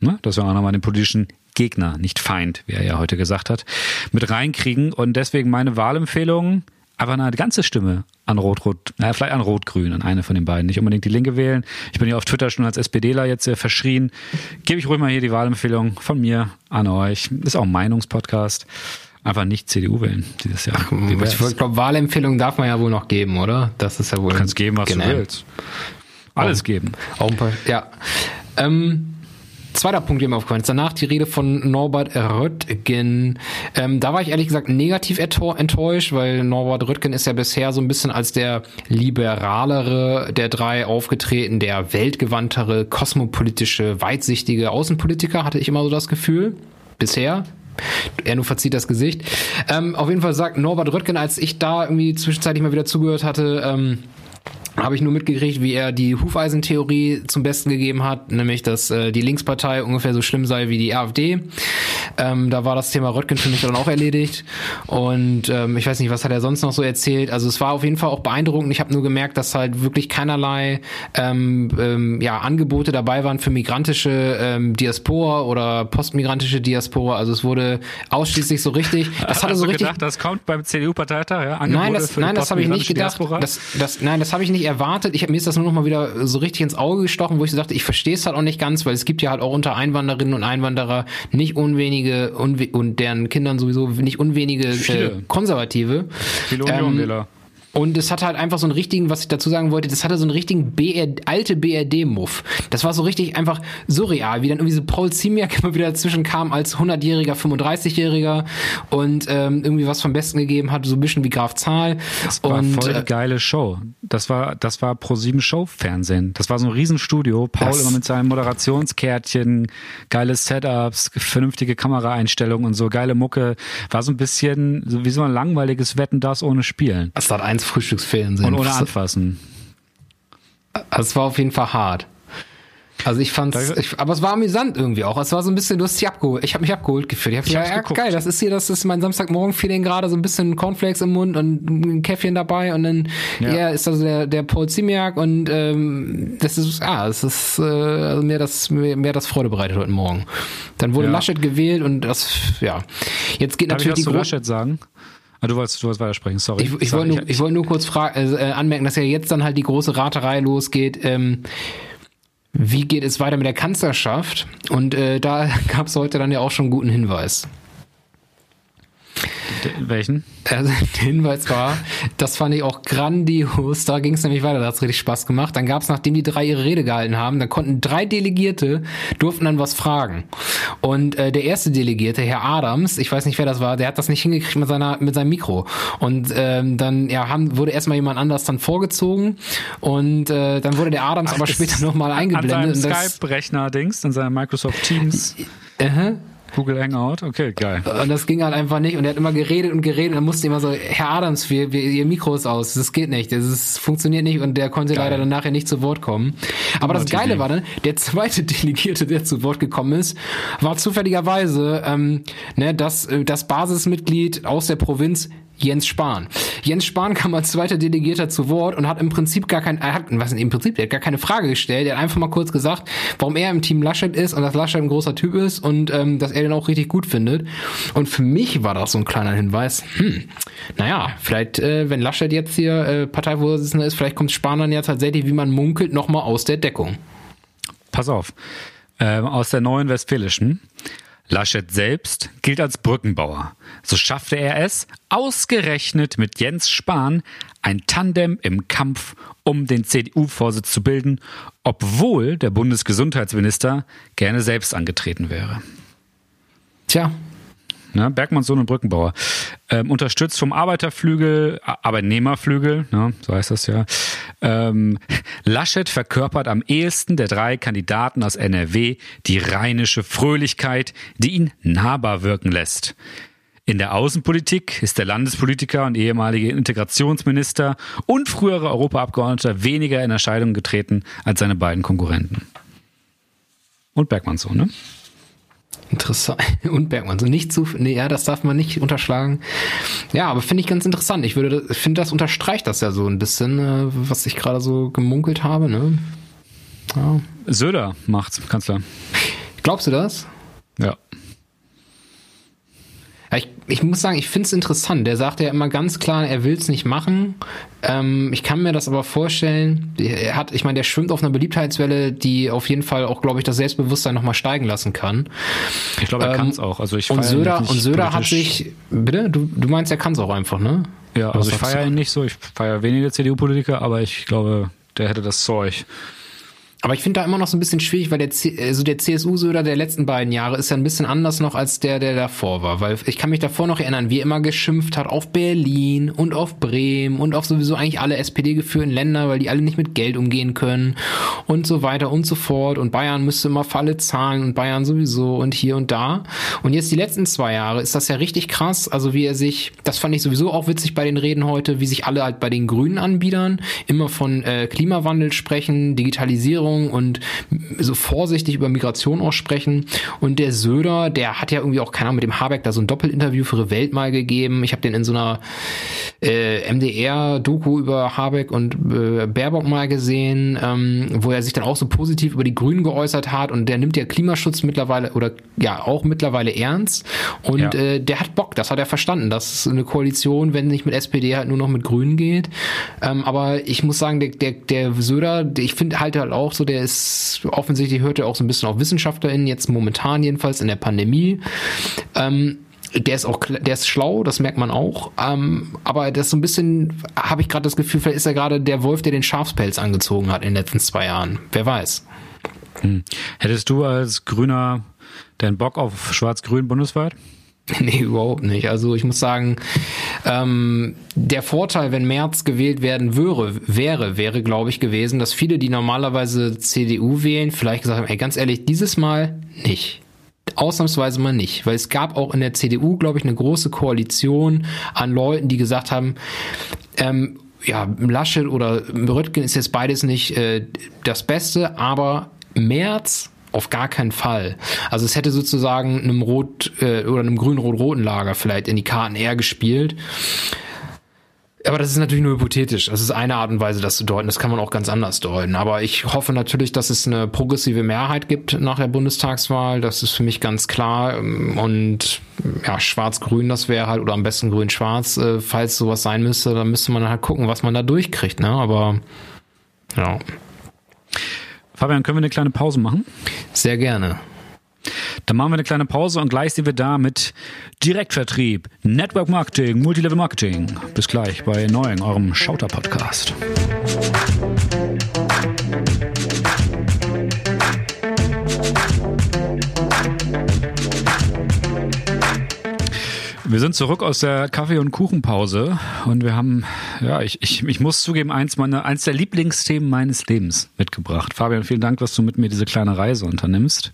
Ne? Dass wir auch nochmal den politischen Gegner, nicht Feind, wie er ja heute gesagt hat, mit reinkriegen. Und deswegen meine Wahlempfehlung, aber eine ganze Stimme an Rot-Rot, äh, vielleicht an Rot-Grün, an eine von den beiden. Nicht unbedingt die Linke wählen. Ich bin ja auf Twitter schon als SPDler jetzt äh, verschrien. Gebe ich ruhig mal hier die Wahlempfehlung von mir an euch. Ist auch ein Meinungspodcast einfach nicht CDU wählen dieses Jahr. Ach, ich glaube, Wahlempfehlungen darf man ja wohl noch geben, oder? Das ist ja wohl. Du kannst geben, was generell. du willst. Alles auch, geben. Auch ein paar, ja. Ähm, Zweiter Punkt, der mir aufgefallen ist. Danach die Rede von Norbert Röttgen. Ähm, da war ich ehrlich gesagt negativ enttäuscht, weil Norbert Röttgen ist ja bisher so ein bisschen als der liberalere der drei aufgetreten, der weltgewandtere, kosmopolitische, weitsichtige Außenpolitiker, hatte ich immer so das Gefühl. Bisher. Er nur verzieht das Gesicht. Ähm, auf jeden Fall sagt Norbert Röttgen, als ich da irgendwie zwischenzeitlich mal wieder zugehört hatte, ähm, habe ich nur mitgekriegt, wie er die Hufeisentheorie zum Besten gegeben hat, nämlich, dass äh, die Linkspartei ungefähr so schlimm sei wie die AfD. Ähm, da war das Thema Röttgen für mich dann auch erledigt. Und ähm, ich weiß nicht, was hat er sonst noch so erzählt. Also es war auf jeden Fall auch beeindruckend. Ich habe nur gemerkt, dass halt wirklich keinerlei ähm, ähm, ja, Angebote dabei waren für migrantische ähm, Diaspora oder postmigrantische Diaspora. Also es wurde ausschließlich so richtig. Das hatte Hast so du richtig. gedacht, das kommt beim CDU-Parteitag, ja? Angebote Nein, das, nein, das habe ich nicht gedacht. Das, das, nein, das habe ich nicht erwartet. Ich, mir ist das nur noch mal wieder so richtig ins Auge gestochen, wo ich so dachte, ich verstehe es halt auch nicht ganz, weil es gibt ja halt auch unter Einwanderinnen und Einwanderer nicht unwenige unwe und deren Kindern sowieso nicht unwenige äh. Konservative. Viele Ähm, Unionwähler. Und es hatte halt einfach so einen richtigen, was ich dazu sagen wollte, das hatte so einen richtigen BR, alte BRD-Muff. Das war so richtig einfach surreal, wie dann irgendwie so Paul Ziemiak immer wieder dazwischen kam als 100-jähriger, 35-jähriger und ähm, irgendwie was vom Besten gegeben hat, so ein bisschen wie Graf Zahl. Das war und, voll äh, die geile Show. Das war, das war Pro7 Show Fernsehen. Das war so ein Riesenstudio. Paul immer mit seinen Moderationskärtchen, geile Setups, vernünftige Kameraeinstellungen und so, geile Mucke. War so ein bisschen so wie so ein langweiliges Wetten das ohne Spielen. Das war eins Frühstücksfernsehen. Und ohne Anfassen. Das war auf jeden Fall hart. Also ich ich, aber es war amüsant irgendwie auch. Es war so ein bisschen, du hast dich abgeholt. Ich habe mich abgeholt gefühlt. Ich habe Ich ja, ja geil, das ist hier, das ist mein Samstagmorgen-Feeling gerade, so ein bisschen Cornflakes im Mund und ein Käffchen dabei und dann Ja. ja. ist also der, der Paul Ziemiak und ähm, das ist, ah, es ist äh, also mir das mir, mir das Freude bereitet heute Morgen. Dann wurde Ja. Laschet gewählt und das, ja. Jetzt geht Darf ich natürlich was die zu Laschet sagen? Ah, du wolltest, du wolltest weitersprechen, sorry. ich, ich wollte nur, ich wollte nur kurz fra- äh, anmerken, dass ja jetzt dann halt die große Raterei losgeht. Ähm, wie geht es weiter mit der Kanzlerschaft? Und äh, da gab es heute dann ja auch schon einen guten Hinweis. Welchen? Also der Hinweis war, das fand ich auch grandios. Da ging es nämlich weiter, da hat es richtig Spaß gemacht. Dann gab es, nachdem die drei ihre Rede gehalten haben, dann konnten drei Delegierte, durften dann was fragen. Und äh, der erste Delegierte, Herr Adams, ich weiß nicht, wer das war, der hat das nicht hingekriegt mit, seiner, mit seinem Mikro. Und ähm, dann ja, haben, wurde erstmal jemand anders dann vorgezogen. Und äh, dann wurde der Adams aber das später nochmal An eingeblendet. seinem und das, Skype-Rechner-Dings, in seinem Microsoft Teams, äh, Google Hangout. Okay, geil. Und das ging halt einfach nicht. Und er hat immer geredet und geredet. Und dann musste immer so, Herr Adams, wir, wir, Ihr Mikro ist aus. Das geht nicht. Das ist, funktioniert nicht. Und der konnte leider dann nachher nicht zu Wort kommen. Aber das Geile war dann, der zweite Delegierte, der zu Wort gekommen ist, war zufälligerweise ähm, ne, das, äh, das Basismitglied aus der Provinz Jens Spahn. Jens Spahn kam als zweiter Delegierter zu Wort und hat im Prinzip gar kein, er hat, was im Prinzip, er hat gar keine Frage gestellt. Er hat einfach mal kurz gesagt, warum er im Team Laschet ist und dass Laschet ein großer Typ ist und ähm, dass er den auch richtig gut findet. Und für mich war das so ein kleiner Hinweis, hm, naja, vielleicht, äh, wenn Laschet jetzt hier äh, Parteivorsitzender ist, vielleicht kommt Spahn dann ja tatsächlich, wie man munkelt, nochmal aus der Deckung. Pass auf. Ähm, aus der neuen Westfälischen. Laschet selbst gilt als Brückenbauer. So schaffte er es, ausgerechnet mit Jens Spahn ein Tandem im Kampf um den CDU-Vorsitz zu bilden, obwohl der Bundesgesundheitsminister gerne selbst angetreten wäre. Tja, Ne, Bergmann Sohn und Brückenbauer. Ähm, unterstützt vom Arbeiterflügel, Arbeitnehmerflügel, ne, so heißt das ja. Ähm, Laschet verkörpert am ehesten der drei Kandidaten aus NRW die rheinische Fröhlichkeit, die ihn nahbar wirken lässt. In der Außenpolitik ist der Landespolitiker und ehemalige Integrationsminister und frühere Europaabgeordneter weniger in Erscheinung getreten als seine beiden Konkurrenten. Und Bergmann Sohn, ne? Interessant. Und Bergmann. So nicht zu, nee, ja, das darf man nicht unterschlagen. Ja, aber finde ich ganz interessant. Ich würde, finde, das unterstreicht das ja so ein bisschen, äh, was ich gerade so gemunkelt habe, ne? Ja. Söder macht's, Kanzler. Glaubst du das? Ja. Ich, ich muss sagen, ich finde es interessant. Der sagt ja immer ganz klar, er will es nicht machen. Ähm, ich kann mir das aber vorstellen. Er hat, ich meine, der schwimmt auf einer Beliebtheitswelle, die auf jeden Fall auch, glaube ich, das Selbstbewusstsein nochmal steigen lassen kann. Ich glaube, er Ähm, kann es auch. Also ich Und Söder, und Söder hat sich, bitte? Du, du meinst, er kann es auch einfach, ne? Ja, Was also ich sagst feiere ihn nicht so. Ich feiere wenige CDU-Politiker, aber ich glaube, der hätte das Zeug. Aber ich finde da immer noch so ein bisschen schwierig, weil der, C also der CSU-Söder der letzten beiden Jahre ist ja ein bisschen anders noch als der, der davor war. Weil ich kann mich davor noch erinnern, wie er immer geschimpft hat auf Berlin und auf Bremen und auf sowieso eigentlich alle SPD-geführten Länder, weil die alle nicht mit Geld umgehen können und so weiter und so fort. Und Bayern müsste immer Falle zahlen und Bayern sowieso und hier und da. Und jetzt die letzten zwei Jahre ist das ja richtig krass. Also wie er sich, das fand ich sowieso auch witzig bei den Reden heute, wie sich alle halt bei den grünen Anbietern immer von äh, Klimawandel sprechen, Digitalisierung Migration und so vorsichtig über Migration auch sprechen. Und der Söder, der hat ja irgendwie auch, keine Ahnung, mit dem Habeck da so ein Doppelinterview für die Welt mal gegeben. Ich habe den in so einer äh, MDR-Doku über Habeck und äh, Baerbock mal gesehen, ähm, wo er sich dann auch so positiv über die Grünen geäußert hat und der nimmt ja Klimaschutz mittlerweile oder ja auch mittlerweile ernst und ja. äh, der hat Bock, das hat er verstanden, dass eine Koalition, wenn nicht mit SPD, halt nur noch mit Grünen geht. Ähm, aber ich muss sagen, der, der, der Söder, der, ich finde halt halt auch so, der ist offensichtlich hört er auch so ein bisschen auf WissenschaftlerInnen, jetzt momentan jedenfalls in der Pandemie. Ähm, der ist auch der ist schlau, das merkt man auch. Ähm, aber das so ein bisschen habe ich gerade das Gefühl, vielleicht ist er gerade der Wolf, der den Schafspelz angezogen hat in den letzten zwei Jahren. Wer weiß. Hm. Hättest du als Grüner den Bock auf Schwarz-Grün bundesweit? Nee, überhaupt nicht. Also ich muss sagen, ähm, der Vorteil, wenn März gewählt werden würde, wäre, wäre, glaube ich, gewesen, dass viele, die normalerweise CDU wählen, vielleicht gesagt haben, ey, ganz ehrlich, dieses Mal nicht. Ausnahmsweise mal nicht, weil es gab auch in der CDU, glaube ich, eine große Koalition an Leuten, die gesagt haben, ähm, ja, Laschet oder Röttgen ist jetzt beides nicht äh, das Beste, aber März auf gar keinen Fall. Also es hätte sozusagen einem Rot äh, oder einem grün-rot-roten Lager vielleicht in die Karten eher gespielt. Aber das ist natürlich nur hypothetisch. Das ist eine Art und Weise, das zu deuten. Das kann man auch ganz anders deuten. Aber ich hoffe natürlich, dass es eine progressive Mehrheit gibt nach der Bundestagswahl. Das ist für mich ganz klar. Und ja, schwarz-grün, das wäre halt, oder am besten grün-schwarz. Äh, falls sowas sein müsste, dann müsste man halt gucken, was man da durchkriegt. Ne? Aber ja. Fabian, können wir eine kleine Pause machen? Sehr gerne. Dann machen wir eine kleine Pause und gleich sind wir da mit Direktvertrieb, Network Marketing, Multilevel Marketing. Bis gleich bei Neuen, eurem Schauter-Podcast. Wir sind zurück aus der Kaffee- und Kuchenpause und wir haben, ja, ich, ich, ich muss zugeben, eins, meiner, eins der Lieblingsthemen meines Lebens mitgebracht. Fabian, vielen Dank, dass du mit mir diese kleine Reise unternimmst.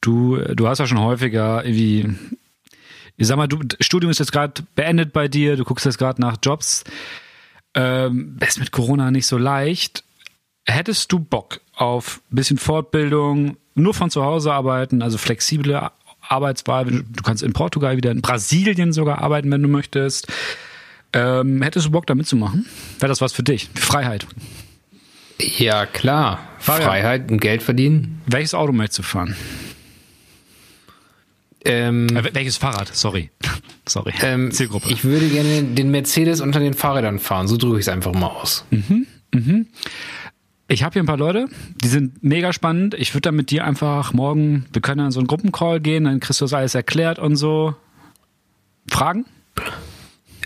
Du, du hast ja schon häufiger irgendwie, ich sag mal, du, Studium ist jetzt gerade beendet bei dir, du guckst jetzt gerade nach Jobs. Ähm, ist mit Corona nicht so leicht. Hättest du Bock auf ein bisschen Fortbildung, nur von zu Hause arbeiten, also flexible Arbeitswahl? Du kannst in Portugal wieder, in Brasilien sogar arbeiten, wenn du möchtest. Ähm, hättest du Bock da mitzumachen? Wäre das was für dich? Freiheit. Ja, klar. Fabian, Freiheit und Geld verdienen. Welches Auto möchtest du fahren? Ähm, äh, welches Fahrrad? Sorry. Sorry. Ähm, Zielgruppe. Ich würde gerne den Mercedes unter den Fahrrädern fahren. So drücke ich es einfach mal aus. Mhm. Mhm. Ich habe hier ein paar Leute, die sind mega spannend. Ich würde dann mit dir einfach morgen, wir können dann so einen Gruppencall gehen, dann kriegst du das alles erklärt und so. Fragen?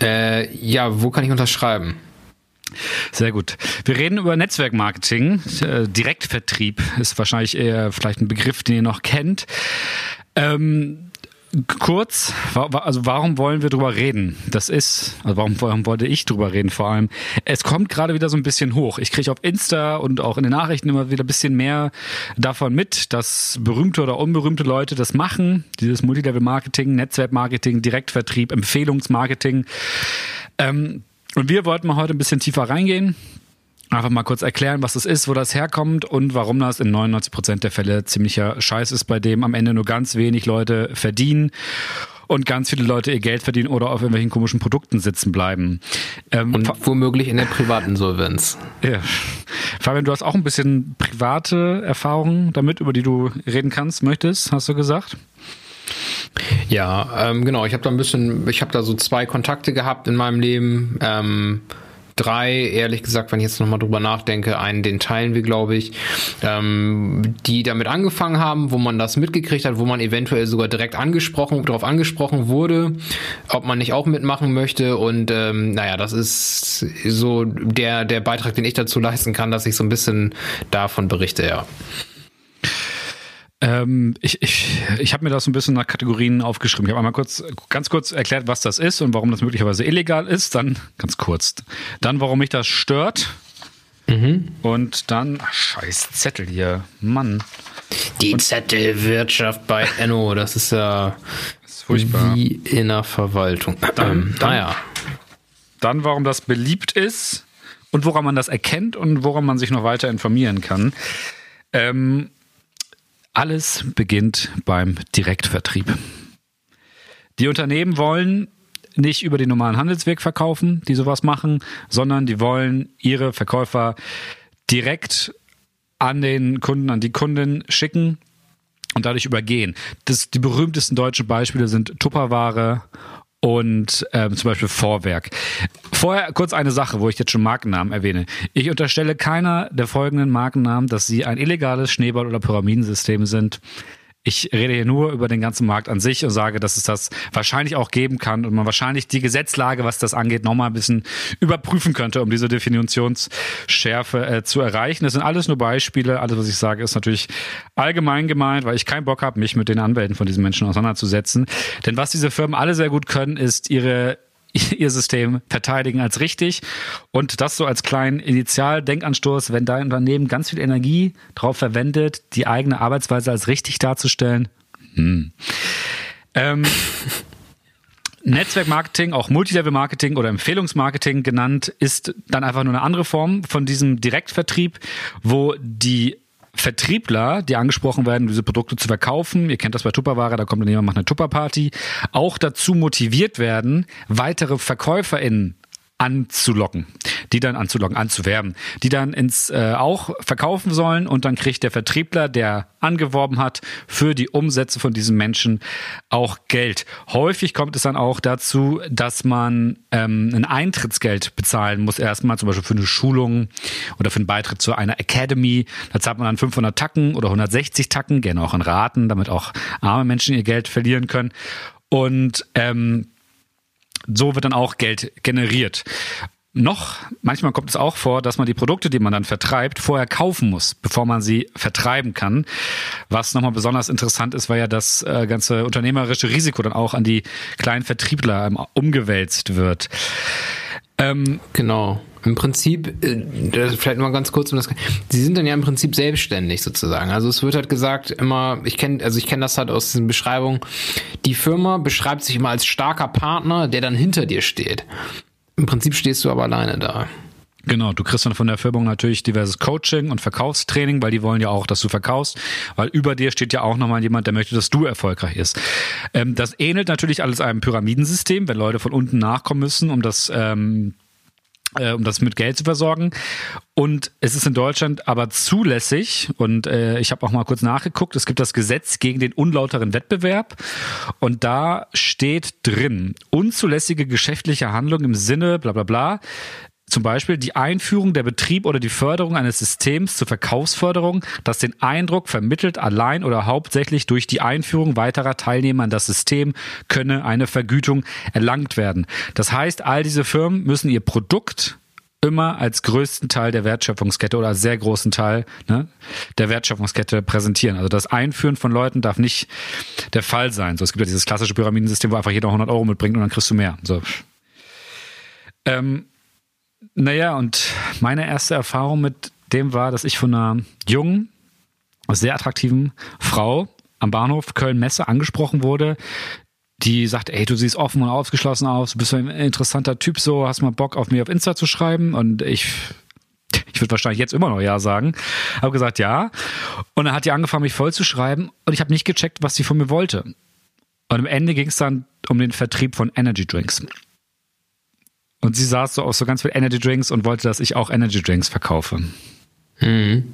Äh, ja, wo kann ich unterschreiben? Sehr gut. Wir reden über Netzwerkmarketing. Äh, Direktvertrieb ist wahrscheinlich eher vielleicht ein Begriff, den ihr noch kennt. Ähm, kurz, also warum wollen wir drüber reden? Das ist, also warum, warum wollte ich drüber reden vor allem? Es kommt gerade wieder so ein bisschen hoch. Ich kriege auf Insta und auch in den Nachrichten immer wieder ein bisschen mehr davon mit, dass berühmte oder unberühmte Leute das machen. Dieses Multilevel-Marketing, Netzwerkmarketing, Direktvertrieb, Empfehlungsmarketing. Ähm, und wir wollten mal heute ein bisschen tiefer reingehen einfach mal kurz erklären, was das ist, wo das herkommt und warum das in 99 Prozent der Fälle ziemlicher Scheiß ist, bei dem am Ende nur ganz wenig Leute verdienen und ganz viele Leute ihr Geld verdienen oder auf irgendwelchen komischen Produkten sitzen bleiben. Ähm, und womöglich in der Privatinsolvenz. Ja. Fabian, du hast auch ein bisschen private Erfahrungen damit, über die du reden kannst, möchtest, hast du gesagt? Ja, ähm, genau. Ich habe da ein bisschen, ich habe da so zwei Kontakte gehabt in meinem Leben. Ähm, drei, ehrlich gesagt, wenn ich jetzt nochmal drüber nachdenke, einen, den teilen wir, glaube ich, ähm, die damit angefangen haben, wo man das mitgekriegt hat, wo man eventuell sogar direkt angesprochen, darauf angesprochen wurde, ob man nicht auch mitmachen möchte. Und ähm, naja, das ist so der, der Beitrag, den ich dazu leisten kann, dass ich so ein bisschen davon berichte, ja. Ähm, ich ich, ich habe mir das so ein bisschen nach Kategorien aufgeschrieben. Ich habe einmal kurz, ganz kurz erklärt, was das ist und warum das möglicherweise illegal ist. Dann ganz kurz. Dann, warum mich das stört. Mhm. Und dann, ach, scheiß Zettel hier, Mann. Die und, Zettelwirtschaft bei Enno, das ist ja ist furchtbar. wie in der Verwaltung. Dann, ähm, dann, naja. dann, warum das beliebt ist und woran man das erkennt und woran man sich noch weiter informieren kann. Ähm, alles beginnt beim Direktvertrieb. Die Unternehmen wollen nicht über den normalen Handelsweg verkaufen, die sowas machen, sondern die wollen ihre Verkäufer direkt an den Kunden, an die Kunden schicken und dadurch übergehen. Das, die berühmtesten deutschen Beispiele sind Tupperware und ähm, zum Beispiel Vorwerk. Vorher kurz eine Sache, wo ich jetzt schon Markennamen erwähne. Ich unterstelle keiner der folgenden Markennamen, dass sie ein illegales Schneeball- oder Pyramidensystem sind. Ich rede hier nur über den ganzen Markt an sich und sage, dass es das wahrscheinlich auch geben kann und man wahrscheinlich die Gesetzlage, was das angeht, nochmal ein bisschen überprüfen könnte, um diese Definitionsschärfe äh, zu erreichen. Das sind alles nur Beispiele. Alles, was ich sage, ist natürlich allgemein gemeint, weil ich keinen Bock habe, mich mit den Anwälten von diesen Menschen auseinanderzusetzen. Denn was diese Firmen alle sehr gut können, ist ihre ihr System verteidigen als richtig. Und das so als kleinen Initialdenkanstoß, wenn dein Unternehmen ganz viel Energie darauf verwendet, die eigene Arbeitsweise als richtig darzustellen. Hm. Ähm, Netzwerkmarketing, auch Multilevel-Marketing oder Empfehlungsmarketing genannt, ist dann einfach nur eine andere Form von diesem Direktvertrieb, wo die Vertriebler, die angesprochen werden, diese Produkte zu verkaufen, ihr kennt das bei Tupperware, da kommt dann jemand, macht eine Tupperparty, auch dazu motiviert werden, weitere VerkäuferInnen anzulocken, die dann anzulocken, anzuwerben, die dann ins äh, auch verkaufen sollen und dann kriegt der Vertriebler, der angeworben hat, für die Umsätze von diesen Menschen auch Geld. Häufig kommt es dann auch dazu, dass man ähm, ein Eintrittsgeld bezahlen muss, erstmal zum Beispiel für eine Schulung oder für einen Beitritt zu einer Academy. Da zahlt man dann 500 Tacken oder 160 Tacken, gerne auch in Raten, damit auch arme Menschen ihr Geld verlieren können. Und ähm, so wird dann auch Geld generiert. Noch, manchmal kommt es auch vor, dass man die Produkte, die man dann vertreibt, vorher kaufen muss, bevor man sie vertreiben kann. Was nochmal besonders interessant ist, weil ja das äh, ganze unternehmerische Risiko dann auch an die kleinen Vertriebler ähm, umgewälzt wird. Ähm, genau. Im Prinzip, äh, vielleicht mal ganz kurz um das. Sie sind dann ja im Prinzip selbstständig sozusagen. Also es wird halt gesagt immer, ich kenne, also ich kenne das halt aus den Beschreibungen. Die Firma beschreibt sich immer als starker Partner, der dann hinter dir steht. Im Prinzip stehst du aber alleine da. Genau, du kriegst dann von der Firma natürlich diverses Coaching und Verkaufstraining, weil die wollen ja auch, dass du verkaufst, weil über dir steht ja auch nochmal jemand, der möchte, dass du erfolgreich ist. Ähm, das ähnelt natürlich alles einem Pyramidensystem, wenn Leute von unten nachkommen müssen, um das ähm, äh, um das mit Geld zu versorgen. Und es ist in Deutschland aber zulässig, und äh, ich habe auch mal kurz nachgeguckt, es gibt das Gesetz gegen den unlauteren Wettbewerb. Und da steht drin, unzulässige geschäftliche Handlung im Sinne bla bla bla zum Beispiel die Einführung, der Betrieb oder die Förderung eines Systems zur Verkaufsförderung, das den Eindruck vermittelt, allein oder hauptsächlich durch die Einführung weiterer Teilnehmer in das System könne eine Vergütung erlangt werden. Das heißt, all diese Firmen müssen ihr Produkt immer als größten Teil der Wertschöpfungskette oder als sehr großen Teil ne, der Wertschöpfungskette präsentieren. Also das Einführen von Leuten darf nicht der Fall sein. So, es gibt ja dieses klassische Pyramidensystem, wo einfach jeder 100 Euro mitbringt und dann kriegst du mehr. So. Ähm, naja, und meine erste Erfahrung mit dem war, dass ich von einer jungen, sehr attraktiven Frau am Bahnhof Köln-Messe angesprochen wurde, die sagt, ey, du siehst offen und ausgeschlossen aus, du bist ein interessanter Typ so, hast mal Bock auf mir auf Insta zu schreiben und ich ich würde wahrscheinlich jetzt immer noch ja sagen. Habe gesagt ja. Und dann hat die angefangen, mich voll zu schreiben und ich habe nicht gecheckt, was sie von mir wollte. Und am Ende ging es dann um den Vertrieb von Energy Drinks. Und sie saß so auf so ganz viel Energy Drinks und wollte, dass ich auch Energy Drinks verkaufe. Mhm.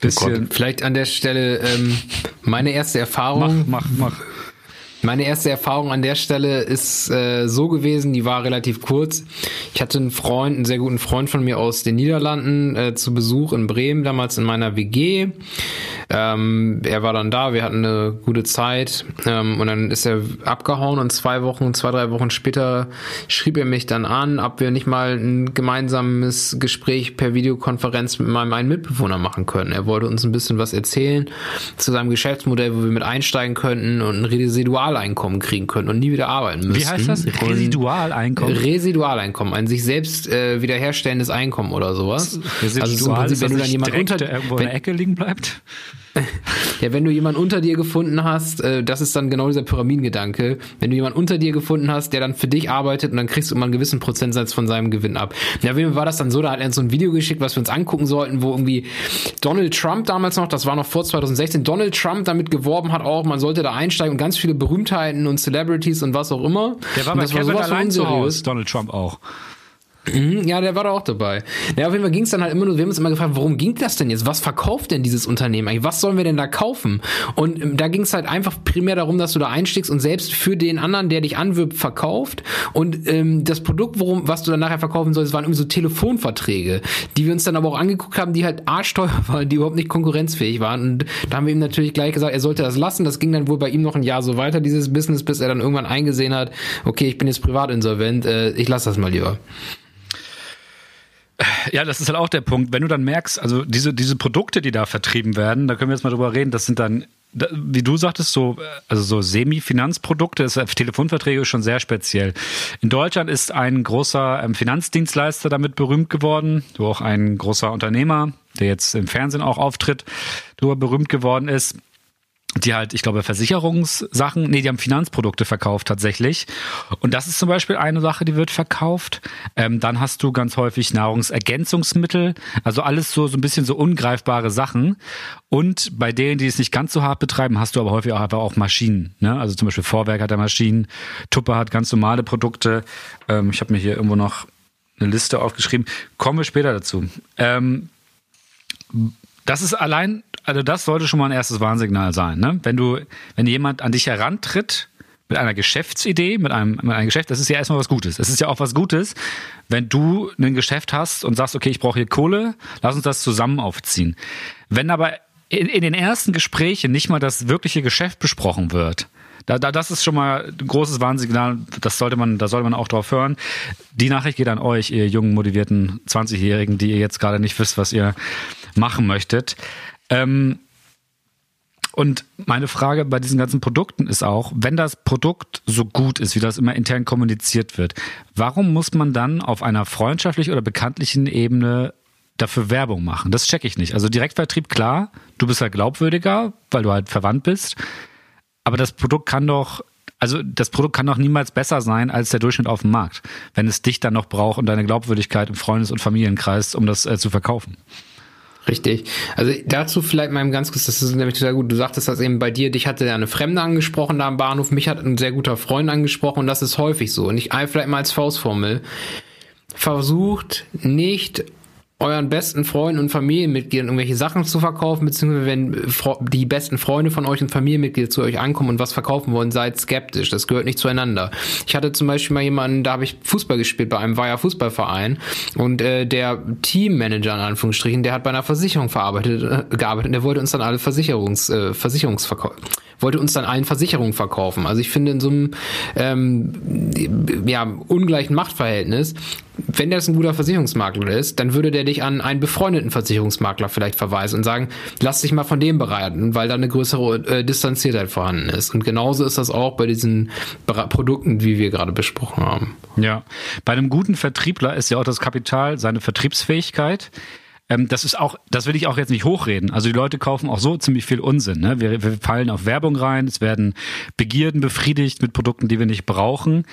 Bisschen. Oh Vielleicht an der Stelle ähm, meine erste Erfahrung. Mach, mach, mach. Meine erste Erfahrung an der Stelle ist äh, so gewesen, die war relativ kurz. Ich hatte einen Freund, einen sehr guten Freund von mir aus den Niederlanden äh, zu Besuch in Bremen, damals in meiner WG. Ähm, er war dann da, wir hatten eine gute Zeit ähm, und dann ist er abgehauen und zwei Wochen, zwei, drei Wochen später schrieb er mich dann an, ob wir nicht mal ein gemeinsames Gespräch per Videokonferenz mit meinem einen Mitbewohner machen können. Er wollte uns ein bisschen was erzählen zu seinem Geschäftsmodell, wo wir mit einsteigen könnten und ein Residualeinkommen kriegen könnten und nie wieder arbeiten müssen. Wie heißt das? Residualeinkommen? Residualeinkommen, ein sich selbst äh, wiederherstellendes Einkommen oder sowas. Residual also im Prinzip, wenn du dann jemand unter irgendwo in der Ecke liegen bleibt. Ja, wenn du jemanden unter dir gefunden hast, äh, das ist dann genau dieser Pyramidengedanke. Wenn du jemanden unter dir gefunden hast, der dann für dich arbeitet und dann kriegst du immer einen gewissen Prozentsatz von seinem Gewinn ab. Ja, wie war das dann so? Da hat er uns so ein Video geschickt, was wir uns angucken sollten, wo irgendwie Donald Trump damals noch, das war noch vor 2016, Donald Trump damit geworben hat auch, man sollte da einsteigen und ganz viele Berühmtheiten und Celebrities und was auch immer. Der war und bei das Kevin sowas von allein zu. Hause, Donald Trump auch. Mhm, Ja, der war da auch dabei. Ja, auf jeden Fall ging es dann halt immer nur, wir haben uns immer gefragt, warum ging das denn jetzt? Was verkauft denn dieses Unternehmen eigentlich? Was sollen wir denn da kaufen? Und ähm, da ging es halt einfach primär darum, dass du da einstiegst und selbst für den anderen, der dich anwirbt, verkauft. Und ähm, das Produkt, worum, was du dann nachher verkaufen sollst, waren irgendwie so Telefonverträge, die wir uns dann aber auch angeguckt haben, die halt arschteuer waren, die überhaupt nicht konkurrenzfähig waren. Und da haben wir ihm natürlich gleich gesagt, er sollte das lassen. Das ging dann wohl bei ihm noch ein Jahr so weiter, dieses Business, bis er dann irgendwann eingesehen hat, okay, ich bin jetzt privat insolvent, äh, ich lasse das mal lieber. Ja, das ist halt auch der Punkt. Wenn du dann merkst, also diese, diese Produkte, die da vertrieben werden, da können wir jetzt mal drüber reden, das sind dann, da- wie du sagtest, so, also so Semi-Finanzprodukte, Telefonverträge schon sehr speziell. In Deutschland ist ein großer ähm, Finanzdienstleister damit berühmt geworden, wo auch ein großer Unternehmer, der jetzt im Fernsehen auch auftritt, darüber berühmt geworden ist die halt, ich glaube, Versicherungssachen, nee, die haben Finanzprodukte verkauft tatsächlich. Und das ist zum Beispiel eine Sache, die wird verkauft. Ähm, dann hast du ganz häufig Nahrungsergänzungsmittel, also alles so, so ein bisschen so ungreifbare Sachen. Und bei denen, die es nicht ganz so hart betreiben, hast du aber häufig auch einfach auch Maschinen. Ne? Also zum Beispiel Vorwerk hat er Maschinen, Tupper hat ganz normale Produkte. Ähm, ich habe mir hier irgendwo noch eine Liste aufgeschrieben. Kommen wir später dazu. Ähm, das ist allein, also das sollte schon mal ein erstes Warnsignal sein, ne? Wenn du, wenn jemand an dich herantritt mit einer Geschäftsidee, mit einem, mit einem Geschäft, das ist ja erstmal was Gutes. Es ist ja auch was Gutes, wenn du ein Geschäft hast und sagst, okay, ich brauche hier Kohle, lass uns das zusammen aufziehen. Wenn aber in, in den ersten Gesprächen nicht mal das wirkliche Geschäft besprochen wird, da, da, das ist schon mal ein großes Warnsignal. Das sollte man, da sollte man auch drauf hören. Die Nachricht geht an euch, ihr jungen, motivierten 20-Jährigen, die ihr jetzt gerade nicht wisst, was ihr machen möchtet. Ähm, und meine Frage bei diesen ganzen Produkten ist auch, wenn das Produkt so gut ist, wie das immer intern kommuniziert wird, warum muss man dann auf einer freundschaftlichen oder bekanntlichen Ebene dafür Werbung machen? Das checke ich nicht. Also Direktvertrieb, klar, du bist halt glaubwürdiger, weil du halt verwandt bist. Aber das Produkt kann doch, also das Produkt kann doch niemals besser sein als der Durchschnitt auf dem Markt, wenn es dich dann noch braucht und deine Glaubwürdigkeit im Freundes- und Familienkreis, um das äh, zu verkaufen. Richtig. Also dazu vielleicht mal ganz kurz, das ist nämlich sehr gut. Du sagtest das eben bei dir, dich hatte eine Fremde angesprochen da am Bahnhof, mich hat ein sehr guter Freund angesprochen und das ist häufig so. Und ich vielleicht mal als Faustformel. Versucht nicht euren besten Freunden und Familienmitgliedern irgendwelche Sachen zu verkaufen, beziehungsweise wenn Fro- die besten Freunde von euch und Familienmitglieder zu euch ankommen und was verkaufen wollen, seid skeptisch. Das gehört nicht zueinander. Ich hatte zum Beispiel mal jemanden, da habe ich Fußball gespielt bei einem Weiher Fußballverein und äh, der Teammanager in Anführungsstrichen, der hat bei einer Versicherung verarbeitet, äh, gearbeitet und der wollte uns dann alle Versicherungs, äh, Versicherungsverkauf wollte uns dann allen Versicherungen verkaufen. Also ich finde in so einem ähm, ja, ungleichen Machtverhältnis, wenn der ein guter Versicherungsmakler ist, dann würde der dich an einen befreundeten Versicherungsmakler vielleicht verweisen und sagen, lass dich mal von dem beraten, weil da eine größere äh, Distanziertheit vorhanden ist. Und genauso ist das auch bei diesen Bera- Produkten, wie wir gerade besprochen haben. Ja, bei einem guten Vertriebler ist ja auch das Kapital seine Vertriebsfähigkeit. Ähm, das ist auch, das will ich auch jetzt nicht hochreden. Also die Leute kaufen auch so ziemlich viel Unsinn. Ne? Wir, wir fallen auf Werbung rein, es werden Begierden befriedigt mit Produkten, die wir nicht brauchen.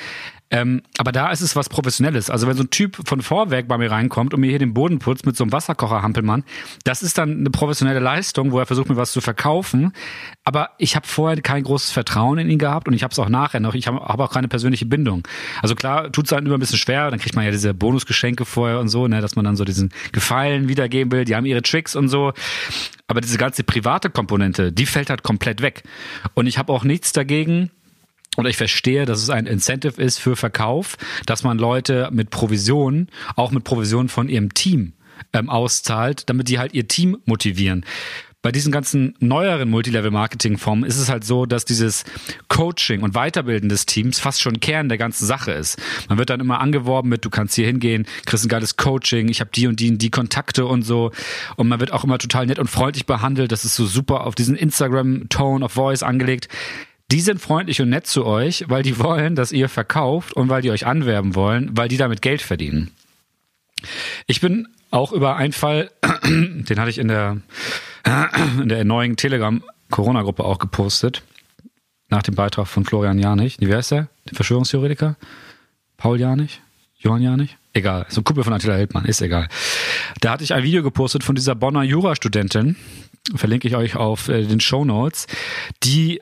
Ähm, aber da ist es was Professionelles. Also wenn so ein Typ von Vorwerk bei mir reinkommt und mir hier den Boden putzt mit so einem Wasserkocher Hampelmann, das ist dann eine professionelle Leistung, wo er versucht mir was zu verkaufen. Aber ich habe vorher kein großes Vertrauen in ihn gehabt und ich habe es auch nachher noch. Ich habe hab auch keine persönliche Bindung. Also klar, tut es halt immer ein bisschen schwer. Dann kriegt man ja diese Bonusgeschenke vorher und so, ne, dass man dann so diesen Gefallen wiedergeben will. Die haben ihre Tricks und so. Aber diese ganze private Komponente, die fällt halt komplett weg. Und ich habe auch nichts dagegen, oder ich verstehe, dass es ein Incentive ist für Verkauf, dass man Leute mit Provisionen, auch mit Provisionen von ihrem Team ähm, auszahlt, damit die halt ihr Team motivieren bei diesen ganzen neueren Multilevel-Marketing-Formen ist es halt so, dass dieses Coaching und Weiterbilden des Teams fast schon Kern der ganzen Sache ist. Man wird dann immer angeworben mit, du kannst hier hingehen, kriegst ein geiles Coaching, ich habe die und die und die Kontakte und so. Und man wird auch immer total nett und freundlich behandelt. Das ist so super auf diesen Instagram-Tone of Voice angelegt. Die sind freundlich und nett zu euch, weil die wollen, dass ihr verkauft und weil die euch anwerben wollen, weil die damit Geld verdienen. Ich bin auch über einen Fall, den hatte ich in der in der neuen Telegram-Corona-Gruppe auch gepostet. Nach dem Beitrag von Florian Janich. Wie heißt der? Der Verschwörungstheoretiker? Paul Janich? Johann Janich? Egal. So ein Kumpel von Attila Hildmann. Ist egal. Da hatte ich ein Video gepostet von dieser Bonner Jurastudentin. Verlinke ich euch auf äh, den Show Notes. Die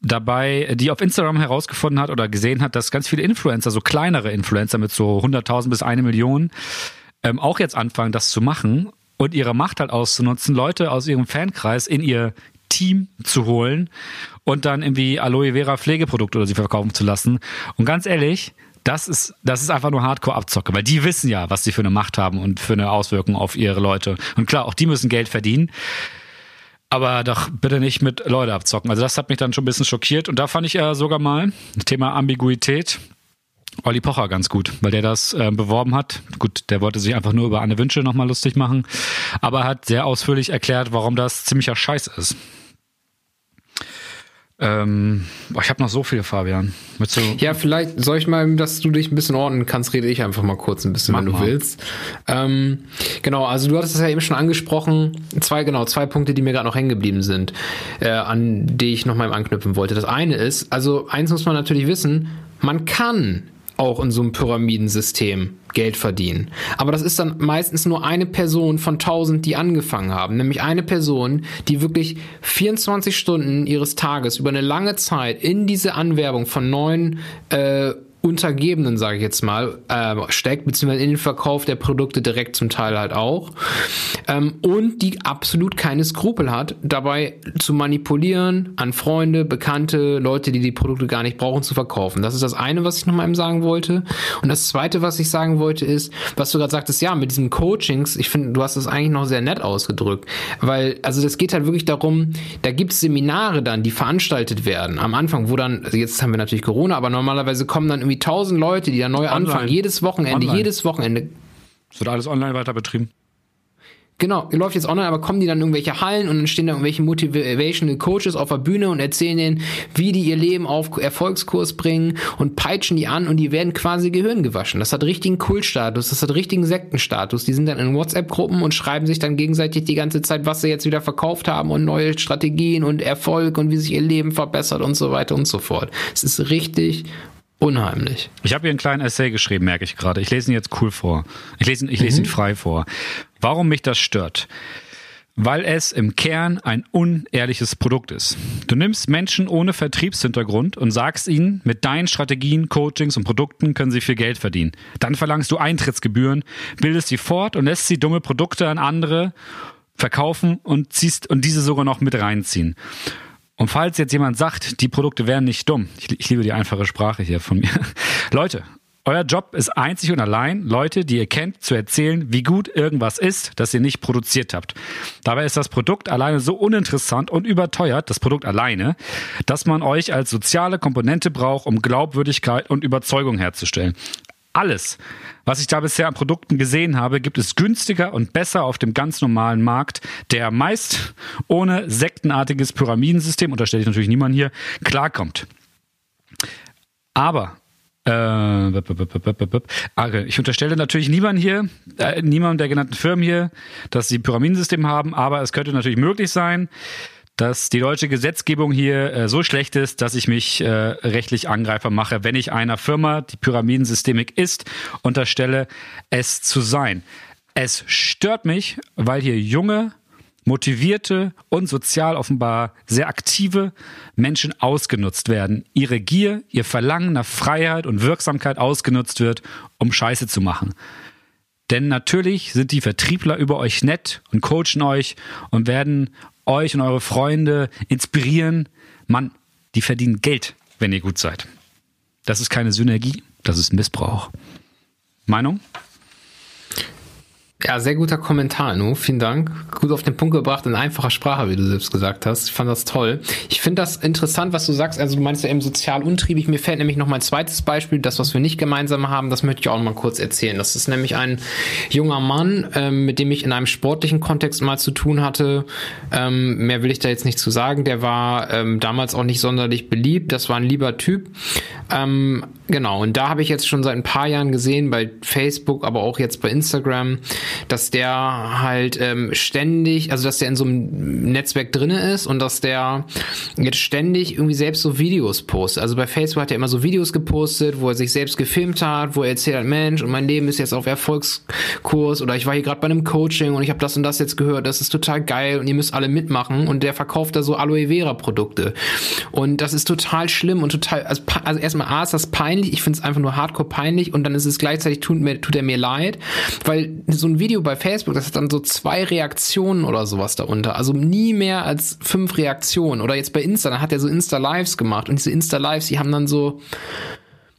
dabei, die auf Instagram herausgefunden hat oder gesehen hat, dass ganz viele Influencer, so kleinere Influencer mit so 100.000 bis eine Million, ähm, auch jetzt anfangen, das zu machen und ihre Macht halt auszunutzen, Leute aus ihrem Fankreis in ihr Team zu holen und dann irgendwie Aloe Vera Pflegeprodukte oder sie verkaufen zu lassen. Und ganz ehrlich, das ist, das ist einfach nur Hardcore-Abzocke, weil die wissen ja, was sie für eine Macht haben und für eine Auswirkung auf ihre Leute. Und klar, auch die müssen Geld verdienen. Aber doch bitte nicht mit Leute abzocken. Also das hat mich dann schon ein bisschen schockiert. Und da fand ich ja sogar mal, Thema Ambiguität, Olli Pocher ganz gut, weil der das äh, beworben hat. Gut, der wollte sich einfach nur über Anne Wünsche nochmal lustig machen, aber hat sehr ausführlich erklärt, warum das ziemlicher Scheiß ist. Ähm, ich habe noch so viel, Fabian. Du ja, vielleicht soll ich mal, dass du dich ein bisschen ordnen kannst, rede ich einfach mal kurz ein bisschen, Mach wenn du mal. willst. Ähm, genau, also du hattest es ja eben schon angesprochen. Zwei, genau, zwei Punkte, die mir gerade noch hängen geblieben sind, äh, an die ich nochmal anknüpfen wollte. Das eine ist, also eins muss man natürlich wissen, man kann auch in so einem Pyramidensystem Geld verdienen. Aber das ist dann meistens nur eine Person von tausend, die angefangen haben. Nämlich eine Person, die wirklich 24 Stunden ihres Tages über eine lange Zeit in diese Anwerbung von neuen äh, Untergebenen, sage ich jetzt mal, äh, steckt, beziehungsweise in den Verkauf der Produkte direkt zum Teil halt auch. Ähm, und die absolut keine Skrupel hat, dabei zu manipulieren, an Freunde, Bekannte, Leute, die die Produkte gar nicht brauchen, zu verkaufen. Das ist das eine, was ich noch mal eben sagen wollte. Und das zweite, was ich sagen wollte, ist, was du gerade sagtest, ja, mit diesen Coachings, ich finde, du hast das eigentlich noch sehr nett ausgedrückt. Weil, also das geht halt wirklich darum, da gibt es Seminare dann, die veranstaltet werden am Anfang, wo dann, also jetzt haben wir natürlich Corona, aber normalerweise kommen dann irgendwie tausend Leute, die da neu online. anfangen, jedes Wochenende, online. jedes Wochenende. Es wird alles online weiter betrieben. Genau, läuft jetzt online, aber kommen die dann in irgendwelche Hallen und dann stehen da irgendwelche Motivational Coaches auf der Bühne und erzählen denen, wie die ihr Leben auf Erfolgskurs bringen und peitschen die an und die werden quasi Gehirn gewaschen. Das hat richtigen Kultstatus, das hat richtigen Sektenstatus. Die sind dann in WhatsApp-Gruppen und schreiben sich dann gegenseitig die ganze Zeit, was sie jetzt wieder verkauft haben und neue Strategien und Erfolg und wie sich ihr Leben verbessert und so weiter und so fort. Es ist richtig Unheimlich. Ich habe hier einen kleinen Essay geschrieben, merke ich gerade. Ich lese ihn jetzt cool vor. Ich lese ihn, ich lese mhm. ihn frei vor. Warum mich das stört? Weil es im Kern ein unehrliches Produkt ist. Du nimmst Menschen ohne Vertriebshintergrund und sagst ihnen, mit deinen Strategien, Coachings und Produkten können sie viel Geld verdienen. Dann verlangst du Eintrittsgebühren, bildest sie fort und lässt sie dumme Produkte an andere verkaufen und ziehst und diese sogar noch mit reinziehen. Und falls jetzt jemand sagt, die Produkte wären nicht dumm, ich, ich liebe die einfache Sprache hier von mir. Leute, euer Job ist einzig und allein, Leute, die ihr kennt, zu erzählen, wie gut irgendwas ist, das ihr nicht produziert habt. Dabei ist das Produkt alleine so uninteressant und überteuert, das Produkt alleine, dass man euch als soziale Komponente braucht, um Glaubwürdigkeit und Überzeugung herzustellen. Alles, was ich da bisher an Produkten gesehen habe, gibt es günstiger und besser auf dem ganz normalen Markt, der meist ohne sektenartiges Pyramidensystem, unterstelle ich natürlich niemand hier, klarkommt. Aber äh, ich unterstelle natürlich niemand hier, äh, niemandem der genannten Firmen hier, dass sie Pyramidensystem haben, aber es könnte natürlich möglich sein, dass die deutsche Gesetzgebung hier äh, so schlecht ist, dass ich mich äh, rechtlich Angreifer mache, wenn ich einer Firma, die Pyramidensystemik ist, unterstelle, es zu sein. Es stört mich, weil hier junge, motivierte und sozial offenbar sehr aktive Menschen ausgenutzt werden. Ihre Gier, ihr Verlangen nach Freiheit und Wirksamkeit ausgenutzt wird, um Scheiße zu machen. Denn natürlich sind die Vertriebler über euch nett und coachen euch und werden euch und eure Freunde inspirieren. Mann, die verdienen Geld wenn ihr gut seid. Das ist keine Synergie, das ist Missbrauch. Meinung? Ja, sehr guter Kommentar, Nu. Vielen Dank. Gut auf den Punkt gebracht in einfacher Sprache, wie du selbst gesagt hast. Ich fand das toll. Ich finde das interessant, was du sagst. Also du meinst ja eben sozial untriebig. Mir fällt nämlich noch mein zweites Beispiel, das, was wir nicht gemeinsam haben, das möchte ich auch noch mal kurz erzählen. Das ist nämlich ein junger Mann, ähm, mit dem ich in einem sportlichen Kontext mal zu tun hatte. Ähm, mehr will ich da jetzt nicht zu sagen. Der war ähm, damals auch nicht sonderlich beliebt. Das war ein lieber Typ. Genau. Und da habe ich jetzt schon seit ein paar Jahren gesehen, bei Facebook, aber auch jetzt bei Instagram, dass der halt ähm, ständig, also dass der in so einem Netzwerk drinne ist und dass der jetzt ständig irgendwie selbst so Videos postet. Also bei Facebook hat er immer so Videos gepostet, wo er sich selbst gefilmt hat, wo er erzählt hat, Mensch, und mein Leben ist jetzt auf Erfolgskurs oder ich war hier gerade bei einem Coaching und ich habe das und das jetzt gehört, das ist total geil und ihr müsst alle mitmachen und der verkauft da so Aloe Vera Produkte. Und das ist total schlimm und total, also, also erstmal A ist das peinlich, ich finde es einfach nur hardcore peinlich und dann ist es gleichzeitig tut, mir, tut er mir leid, weil so ein Video bei Facebook, das hat dann so zwei Reaktionen oder sowas darunter. Also nie mehr als fünf Reaktionen. Oder jetzt bei Insta, dann hat er so Insta-Lives gemacht. Und diese Insta-Lives, die haben dann so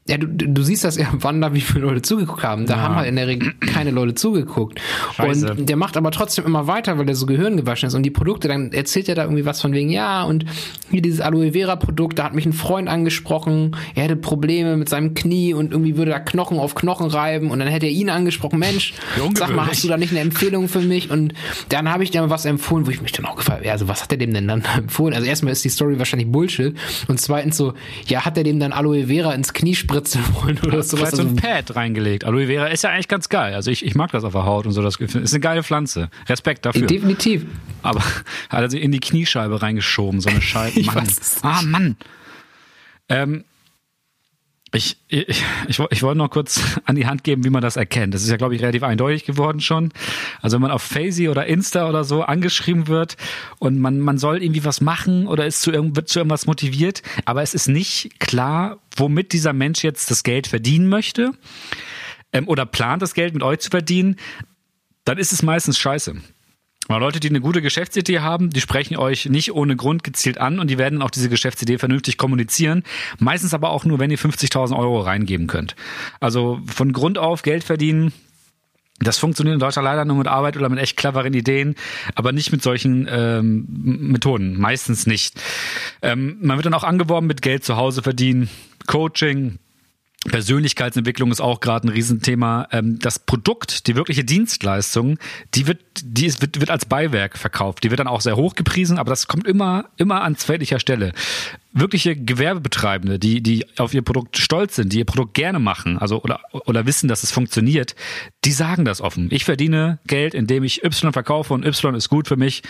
ja, du, du siehst das ja, wann da wie viele Leute zugeguckt haben. Da ja. haben halt in der Regel keine Leute zugeguckt. Scheiße. Und der macht aber trotzdem immer weiter, weil der so Gehirn gewaschen ist. Und die Produkte, dann erzählt er da irgendwie was von wegen, ja, und hier dieses Aloe Vera Produkt, da hat mich ein Freund angesprochen, er hätte Probleme mit seinem Knie und irgendwie würde da Knochen auf Knochen reiben. Und dann hätte er ihn angesprochen, Mensch, sag mal, hast du da nicht eine Empfehlung für mich? Und dann habe ich dir was empfohlen, wo ich mich dann auch gefragt habe, also was hat er dem denn dann empfohlen? Also erstmal ist die Story wahrscheinlich Bullshit. Und zweitens so, ja, hat er dem dann Aloe Vera ins Knie spritzen wollen oder sowas. Vielleicht so ein Pad reingelegt. Aloe Vera ist ja eigentlich ganz geil. Also ich, ich mag das auf der Haut und so. Das ist eine geile Pflanze. Respekt dafür. Definitiv. Aber hat er sie in die Kniescheibe reingeschoben, so eine Scheibe. Mann. ah, Mann. Ähm, ich, ich, ich, ich wollte noch kurz an die Hand geben, wie man das erkennt. Das ist ja, glaube ich, relativ eindeutig geworden schon. Also wenn man auf Fazy oder Insta oder so angeschrieben wird und man, man soll irgendwie was machen oder ist zu, wird zu irgendwas motiviert, aber es ist nicht klar, womit dieser Mensch jetzt das Geld verdienen möchte ähm, oder plant, das Geld mit euch zu verdienen, dann ist es meistens scheiße. Weil Leute, die eine gute Geschäftsidee haben, die sprechen euch nicht ohne Grund gezielt an und die werden auch diese Geschäftsidee vernünftig kommunizieren. Meistens aber auch nur, wenn ihr 50.000 Euro reingeben könnt. Also von Grund auf Geld verdienen, das funktioniert in Deutschland leider nur mit Arbeit oder mit echt cleveren Ideen, aber nicht mit solchen ähm, Methoden. Meistens nicht. Ähm, man wird dann auch angeworben mit Geld zu Hause verdienen, Coaching, Persönlichkeitsentwicklung ist auch gerade ein Riesenthema. Ähm, das Produkt, die wirkliche Dienstleistung, die wird, die ist, wird, wird als Beiwerk verkauft. Die wird dann auch sehr hoch gepriesen, aber das kommt immer, immer an zweitlicher Stelle. Wirkliche Gewerbebetreibende, die, die auf ihr Produkt stolz sind, die ihr Produkt gerne machen, also oder, oder wissen, dass es funktioniert, die sagen das offen. Ich verdiene Geld, indem ich Y verkaufe und Y ist gut für mich,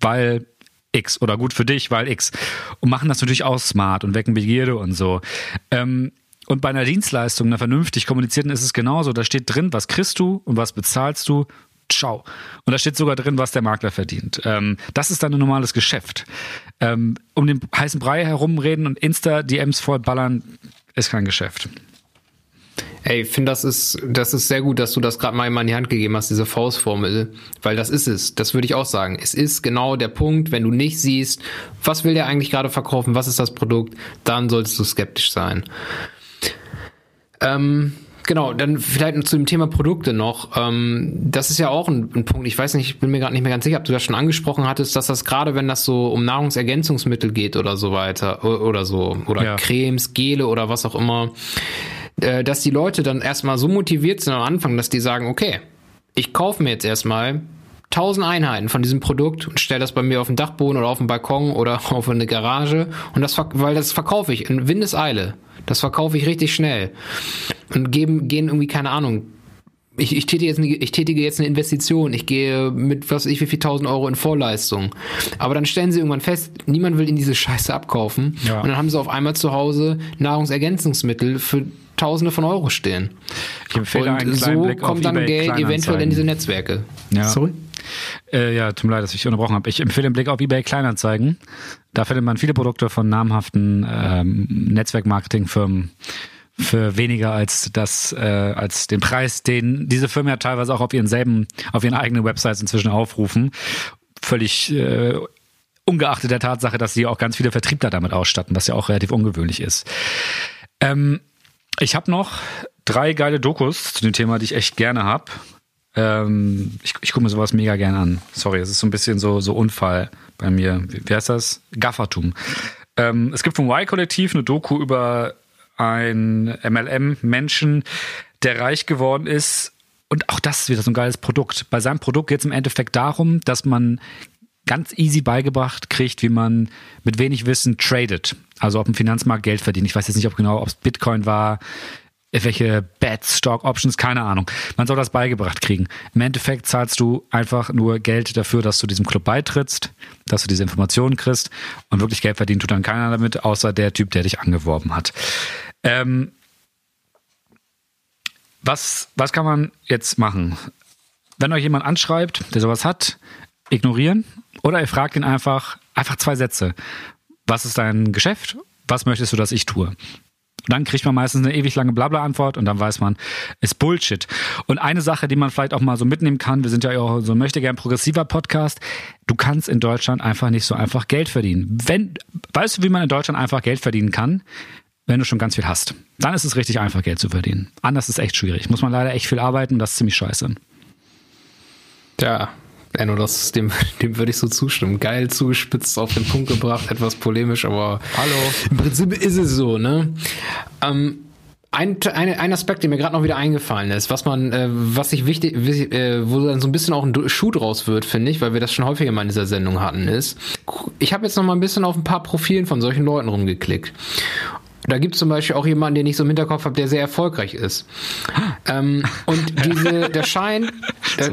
weil X oder gut für dich, weil X. Und machen das natürlich auch smart und wecken Begierde und so. Ähm, und bei einer Dienstleistung, einer vernünftig kommunizierten, ist es genauso. Da steht drin, was kriegst du und was bezahlst du. Ciao. Und da steht sogar drin, was der Makler verdient. Ähm, das ist dann ein normales Geschäft. Ähm, um den heißen Brei herumreden und Insta-DMs vollballern, ist kein Geschäft. Ey, ich finde, das ist, das ist sehr gut, dass du das gerade mal in die Hand gegeben hast, diese Faustformel, weil das ist es. Das würde ich auch sagen. Es ist genau der Punkt, wenn du nicht siehst, was will der eigentlich gerade verkaufen, was ist das Produkt, dann solltest du skeptisch sein. Ähm, genau, dann vielleicht zu dem Thema Produkte noch. Ähm, das ist ja auch ein, ein Punkt. Ich weiß nicht, ich bin mir gerade nicht mehr ganz sicher, ob du das schon angesprochen hattest, dass das gerade, wenn das so um Nahrungsergänzungsmittel geht oder so weiter oder so oder ja. Cremes, Gele oder was auch immer, äh, dass die Leute dann erstmal so motiviert sind am Anfang, dass die sagen, okay, ich kaufe mir jetzt erstmal 1000 Einheiten von diesem Produkt und stelle das bei mir auf den Dachboden oder auf den Balkon oder auf eine Garage und das, weil das verkaufe ich in Windeseile. Das verkaufe ich richtig schnell. Und geben, gehen irgendwie, keine Ahnung, ich, ich, tätige jetzt eine, ich tätige jetzt eine Investition, ich gehe mit was ich wie viel tausend Euro in Vorleistung. Aber dann stellen sie irgendwann fest, niemand will in diese Scheiße abkaufen. Ja. Und dann haben sie auf einmal zu Hause Nahrungsergänzungsmittel für Tausende von Euro stehen. Ich empfehle und so Blick kommt dann Geld eventuell in diese Netzwerke. Ja. Sorry? Äh, ja, tut mir leid, dass ich unterbrochen habe. Ich empfehle den Blick auf eBay Kleinanzeigen. Da findet man viele Produkte von namhaften ähm, Netzwerkmarketingfirmen für weniger als das äh, als den Preis, den diese Firmen ja teilweise auch auf ihren selben auf ihren eigenen Websites inzwischen aufrufen. Völlig äh, ungeachtet der Tatsache, dass sie auch ganz viele Vertriebler damit ausstatten, was ja auch relativ ungewöhnlich ist. Ähm, ich habe noch drei geile Dokus zu dem Thema, die ich echt gerne habe. Ähm, ich ich gucke mir sowas mega gerne an. Sorry, es ist so ein bisschen so, so Unfall bei mir. Wie, wie heißt das? Gaffertum. Ähm, es gibt vom Y-Kollektiv eine Doku über einen MLM-Menschen, der reich geworden ist. Und auch das ist wieder so ein geiles Produkt. Bei seinem Produkt geht es im Endeffekt darum, dass man ganz easy beigebracht kriegt, wie man mit wenig Wissen tradet. Also auf dem Finanzmarkt Geld verdient. Ich weiß jetzt nicht, ob genau, ob es Bitcoin war, welche Bets, Stock Options, keine Ahnung. Man soll das beigebracht kriegen. Im Endeffekt zahlst du einfach nur Geld dafür, dass du diesem Club beitrittst, dass du diese Informationen kriegst und wirklich Geld verdient tut dann keiner damit, außer der Typ, der dich angeworben hat. Ähm, was, was kann man jetzt machen? Wenn euch jemand anschreibt, der sowas hat, ignorieren oder ihr fragt ihn einfach, einfach zwei Sätze. Was ist dein Geschäft? Was möchtest du, dass ich tue? Dann kriegt man meistens eine ewig lange Blabla-Antwort und dann weiß man, ist Bullshit. Und eine Sache, die man vielleicht auch mal so mitnehmen kann, wir sind ja auch so ein möchte gern progressiver Podcast, du kannst in Deutschland einfach nicht so einfach Geld verdienen. Wenn, weißt du, wie man in Deutschland einfach Geld verdienen kann? Wenn du schon ganz viel hast. Dann ist es richtig einfach, Geld zu verdienen. Anders ist echt schwierig. Muss man leider echt viel arbeiten, das ist ziemlich scheiße. Ja, Enno, das, dem, dem würde ich so zustimmen. Geil zugespitzt, auf den Punkt gebracht, etwas polemisch, aber Hallo. im Prinzip ist es so, ne? Ähm, ein, ein, ein Aspekt, der mir gerade noch wieder eingefallen ist, was man, äh, was sich wichtig, äh, wo dann so ein bisschen auch ein Schuh draus wird, finde ich, weil wir das schon häufiger mal in dieser Sendung hatten, ist, ich habe jetzt noch mal ein bisschen auf ein paar Profilen von solchen Leuten rumgeklickt. Da gibt es zum Beispiel auch jemanden, den ich so im Hinterkopf habe, der sehr erfolgreich ist. ähm, und diese, der Schein. Äh,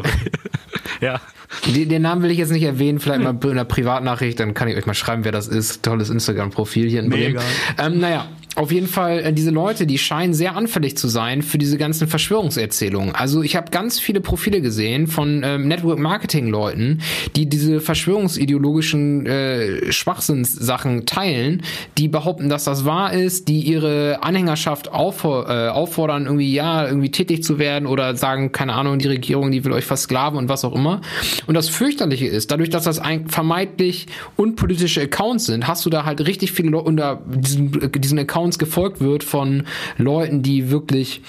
ja. Den, den Namen will ich jetzt nicht erwähnen, vielleicht mal in einer Privatnachricht, dann kann ich euch mal schreiben, wer das ist. Tolles Instagram-Profil hier in Bremen. Ähm, naja, auf jeden Fall, äh, diese Leute, die scheinen sehr anfällig zu sein für diese ganzen Verschwörungserzählungen. Also ich habe ganz viele Profile gesehen von ähm, Network-Marketing-Leuten, die diese verschwörungsideologischen äh, Schwachsinnssachen teilen, die behaupten, dass das wahr ist, die ihre Anhängerschaft auffor äh, auffordern, irgendwie ja, irgendwie tätig zu werden oder sagen, keine Ahnung, die Regierung, die will euch versklaven und was auch immer. Und das fürchterliche ist, dadurch, dass das ein vermeintlich unpolitische Accounts sind, hast du da halt richtig viele Leute unter diesen, diesen Accounts Accounts gefolgt wird von Leuten, die wirklich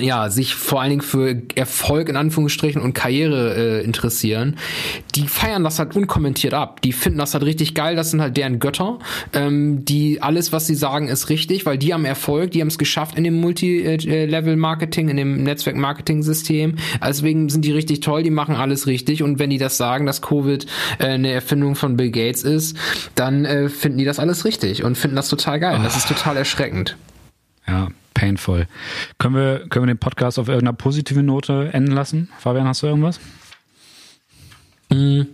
ja, sich vor allen Dingen für Erfolg in Anführungsstrichen und Karriere äh, interessieren, die feiern das halt unkommentiert ab. Die finden das halt richtig geil, das sind halt deren Götter. Ähm, die alles, was sie sagen, ist richtig, weil die haben Erfolg, die haben es geschafft in dem Multi-Level-Marketing, in dem Netzwerk-Marketing-System. Deswegen sind die richtig toll, die machen alles richtig und wenn die das sagen, dass Covid äh, eine Erfindung von Bill Gates ist, dann äh, finden die das alles richtig und finden das total geil. Das ist total erschreckend. Ja, painful. Können wir, können wir den Podcast auf irgendeiner positiven Note enden lassen? Fabian, hast du irgendwas? Mhm.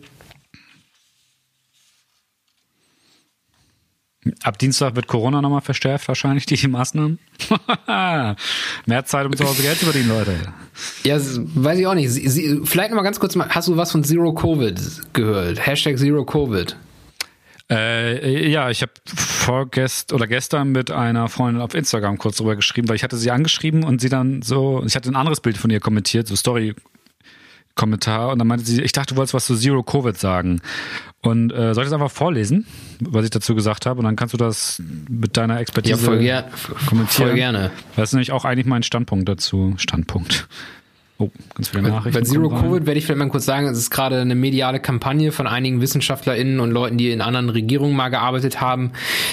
Ab Dienstag wird Corona nochmal verstärkt, wahrscheinlich die Maßnahmen. Mehr Zeit, um zu Hause Geld zu verdienen, Leute. Ja, weiß ich auch nicht. Sie, sie, vielleicht nochmal ganz kurz, hast du was von Zero Covid gehört? Hashtag Zero Covid. Äh, ja, ich habe vorgest oder gestern mit einer Freundin auf Instagram kurz drüber geschrieben, weil ich hatte sie angeschrieben und sie dann so, ich hatte ein anderes Bild von ihr kommentiert, so Story Kommentar und dann meinte sie, ich dachte, du wolltest was zu Zero Covid sagen. Und äh, soll ich das einfach vorlesen, was ich dazu gesagt habe? Und dann kannst du das mit deiner Expertise ja, voll ger kommentieren. Voll gerne. Das ist nämlich auch eigentlich mein Standpunkt dazu. Standpunkt. Oh, ganz viele Nachrichten. Bei Zero Covid werde ich vielleicht mal kurz sagen, es ist gerade eine mediale Kampagne von einigen WissenschaftlerInnen und Leuten, die in anderen Regierungen mal gearbeitet haben,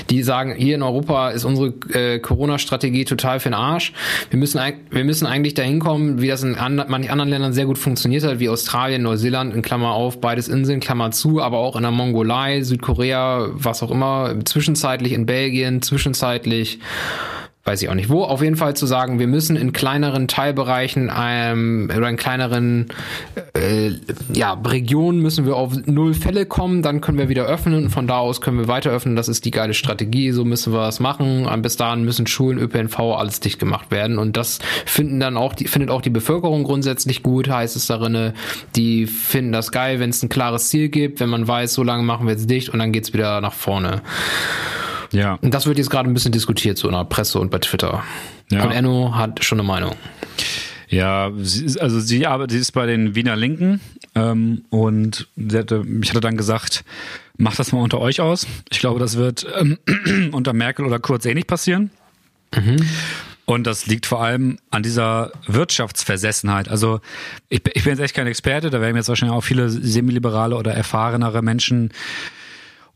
die sagen, hier in Europa ist unsere äh, Corona-Strategie total für den Arsch. Wir müssen, wir müssen eigentlich dahin kommen, wie das in an, manchen anderen Ländern sehr gut funktioniert hat, wie Australien, Neuseeland, in Klammer auf, beides Inseln, Klammer zu, aber auch in der Mongolei, Südkorea, was auch immer, zwischenzeitlich in Belgien, zwischenzeitlich weiß ich auch nicht wo, auf jeden Fall zu sagen, wir müssen in kleineren Teilbereichen ähm, oder in kleineren äh, ja, Regionen müssen wir auf null Fälle kommen, dann können wir wieder öffnen und von da aus können wir weiter öffnen. Das ist die geile Strategie, so müssen wir das machen. Bis dahin müssen Schulen, ÖPNV, alles dicht gemacht werden und das finden dann auch die, findet auch die Bevölkerung grundsätzlich gut, heißt es darin, die finden das geil, wenn es ein klares Ziel gibt, wenn man weiß, so lange machen wir jetzt dicht und dann geht's wieder nach vorne. Ja. Und das wird jetzt gerade ein bisschen diskutiert, so in der Presse und bei Twitter. Ja. Und Enno hat schon eine Meinung. Ja, sie, also sie arbeitet, sie ist bei den Wiener Linken ähm, und sie hatte, ich hatte dann gesagt, macht das mal unter euch aus. Ich glaube, das wird ähm, unter Merkel oder Kurz eh nicht passieren. Mhm. Und das liegt vor allem an dieser Wirtschaftsversessenheit. Also ich, ich bin jetzt echt kein Experte, da werden jetzt wahrscheinlich auch viele semiliberale oder erfahrenere Menschen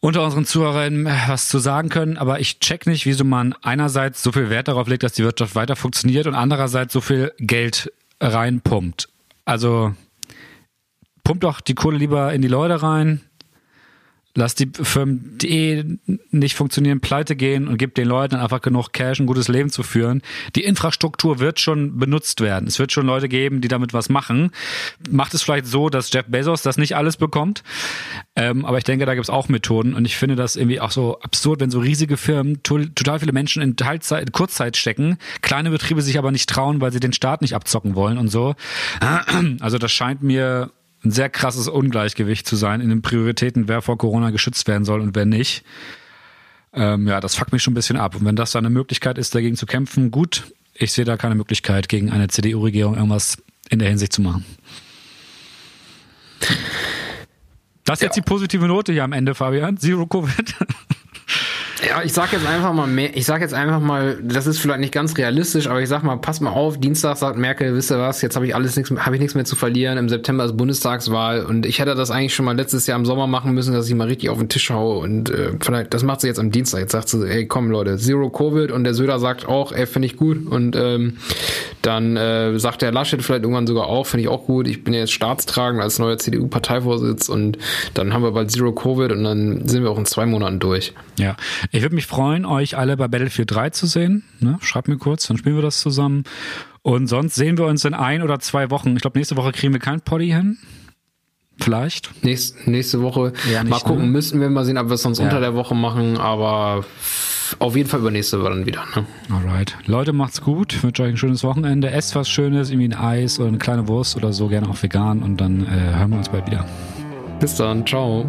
unter unseren Zuhörern was zu sagen können, aber ich check nicht, wieso man einerseits so viel Wert darauf legt, dass die Wirtschaft weiter funktioniert und andererseits so viel Geld reinpumpt. Also pumpt doch die Kohle lieber in die Leute rein, Lass die Firmen, die eh nicht funktionieren, pleite gehen und gib den Leuten einfach genug Cash, ein gutes Leben zu führen. Die Infrastruktur wird schon benutzt werden. Es wird schon Leute geben, die damit was machen. Macht es vielleicht so, dass Jeff Bezos das nicht alles bekommt. Ähm, aber ich denke, da gibt es auch Methoden. Und ich finde das irgendwie auch so absurd, wenn so riesige Firmen total viele Menschen in Teilzeit, Kurzzeit stecken, kleine Betriebe sich aber nicht trauen, weil sie den Staat nicht abzocken wollen und so. Also das scheint mir ein sehr krasses Ungleichgewicht zu sein in den Prioritäten, wer vor Corona geschützt werden soll und wer nicht. Ähm, ja, das fuckt mich schon ein bisschen ab. Und wenn das da eine Möglichkeit ist, dagegen zu kämpfen, gut. Ich sehe da keine Möglichkeit, gegen eine CDU-Regierung irgendwas in der Hinsicht zu machen. Das ist ja. jetzt die positive Note hier am Ende, Fabian. Zero Covid. Ja, ich sag jetzt einfach mal mehr, ich sag jetzt einfach mal, das ist vielleicht nicht ganz realistisch, aber ich sag mal, pass mal auf, Dienstag sagt Merkel, wisst ihr was, jetzt habe ich alles nichts, habe ich nichts mehr zu verlieren, im September ist Bundestagswahl und ich hätte das eigentlich schon mal letztes Jahr im Sommer machen müssen, dass ich mal richtig auf den Tisch haue und äh, vielleicht, das macht sie jetzt am Dienstag, jetzt sagt sie, ey komm Leute, Zero Covid und der Söder sagt auch, ey, finde ich gut und ähm, dann äh, sagt der Laschet vielleicht irgendwann sogar auch, finde ich auch gut, ich bin jetzt staatstragend als neuer CDU-Parteivorsitz und dann haben wir bald Zero Covid und dann sind wir auch in zwei Monaten durch. Ja, ich würde mich freuen, euch alle bei Battlefield 3 zu sehen. Ne? Schreibt mir kurz, dann spielen wir das zusammen. Und sonst sehen wir uns in ein oder zwei Wochen. Ich glaube, nächste Woche kriegen wir kein Poddy hin. Vielleicht. Nächste, nächste Woche. Ja, mal gucken, ne? müssten wir mal sehen, ob wir es sonst ja. unter der Woche machen, aber auf jeden Fall übernächste Woche dann wieder. Ne? Alright. Leute, macht's gut. Ich wünsche euch ein schönes Wochenende. Esst was Schönes, irgendwie ein Eis oder eine kleine Wurst oder so, gerne auch vegan und dann äh, hören wir uns bald wieder. Bis dann. Ciao.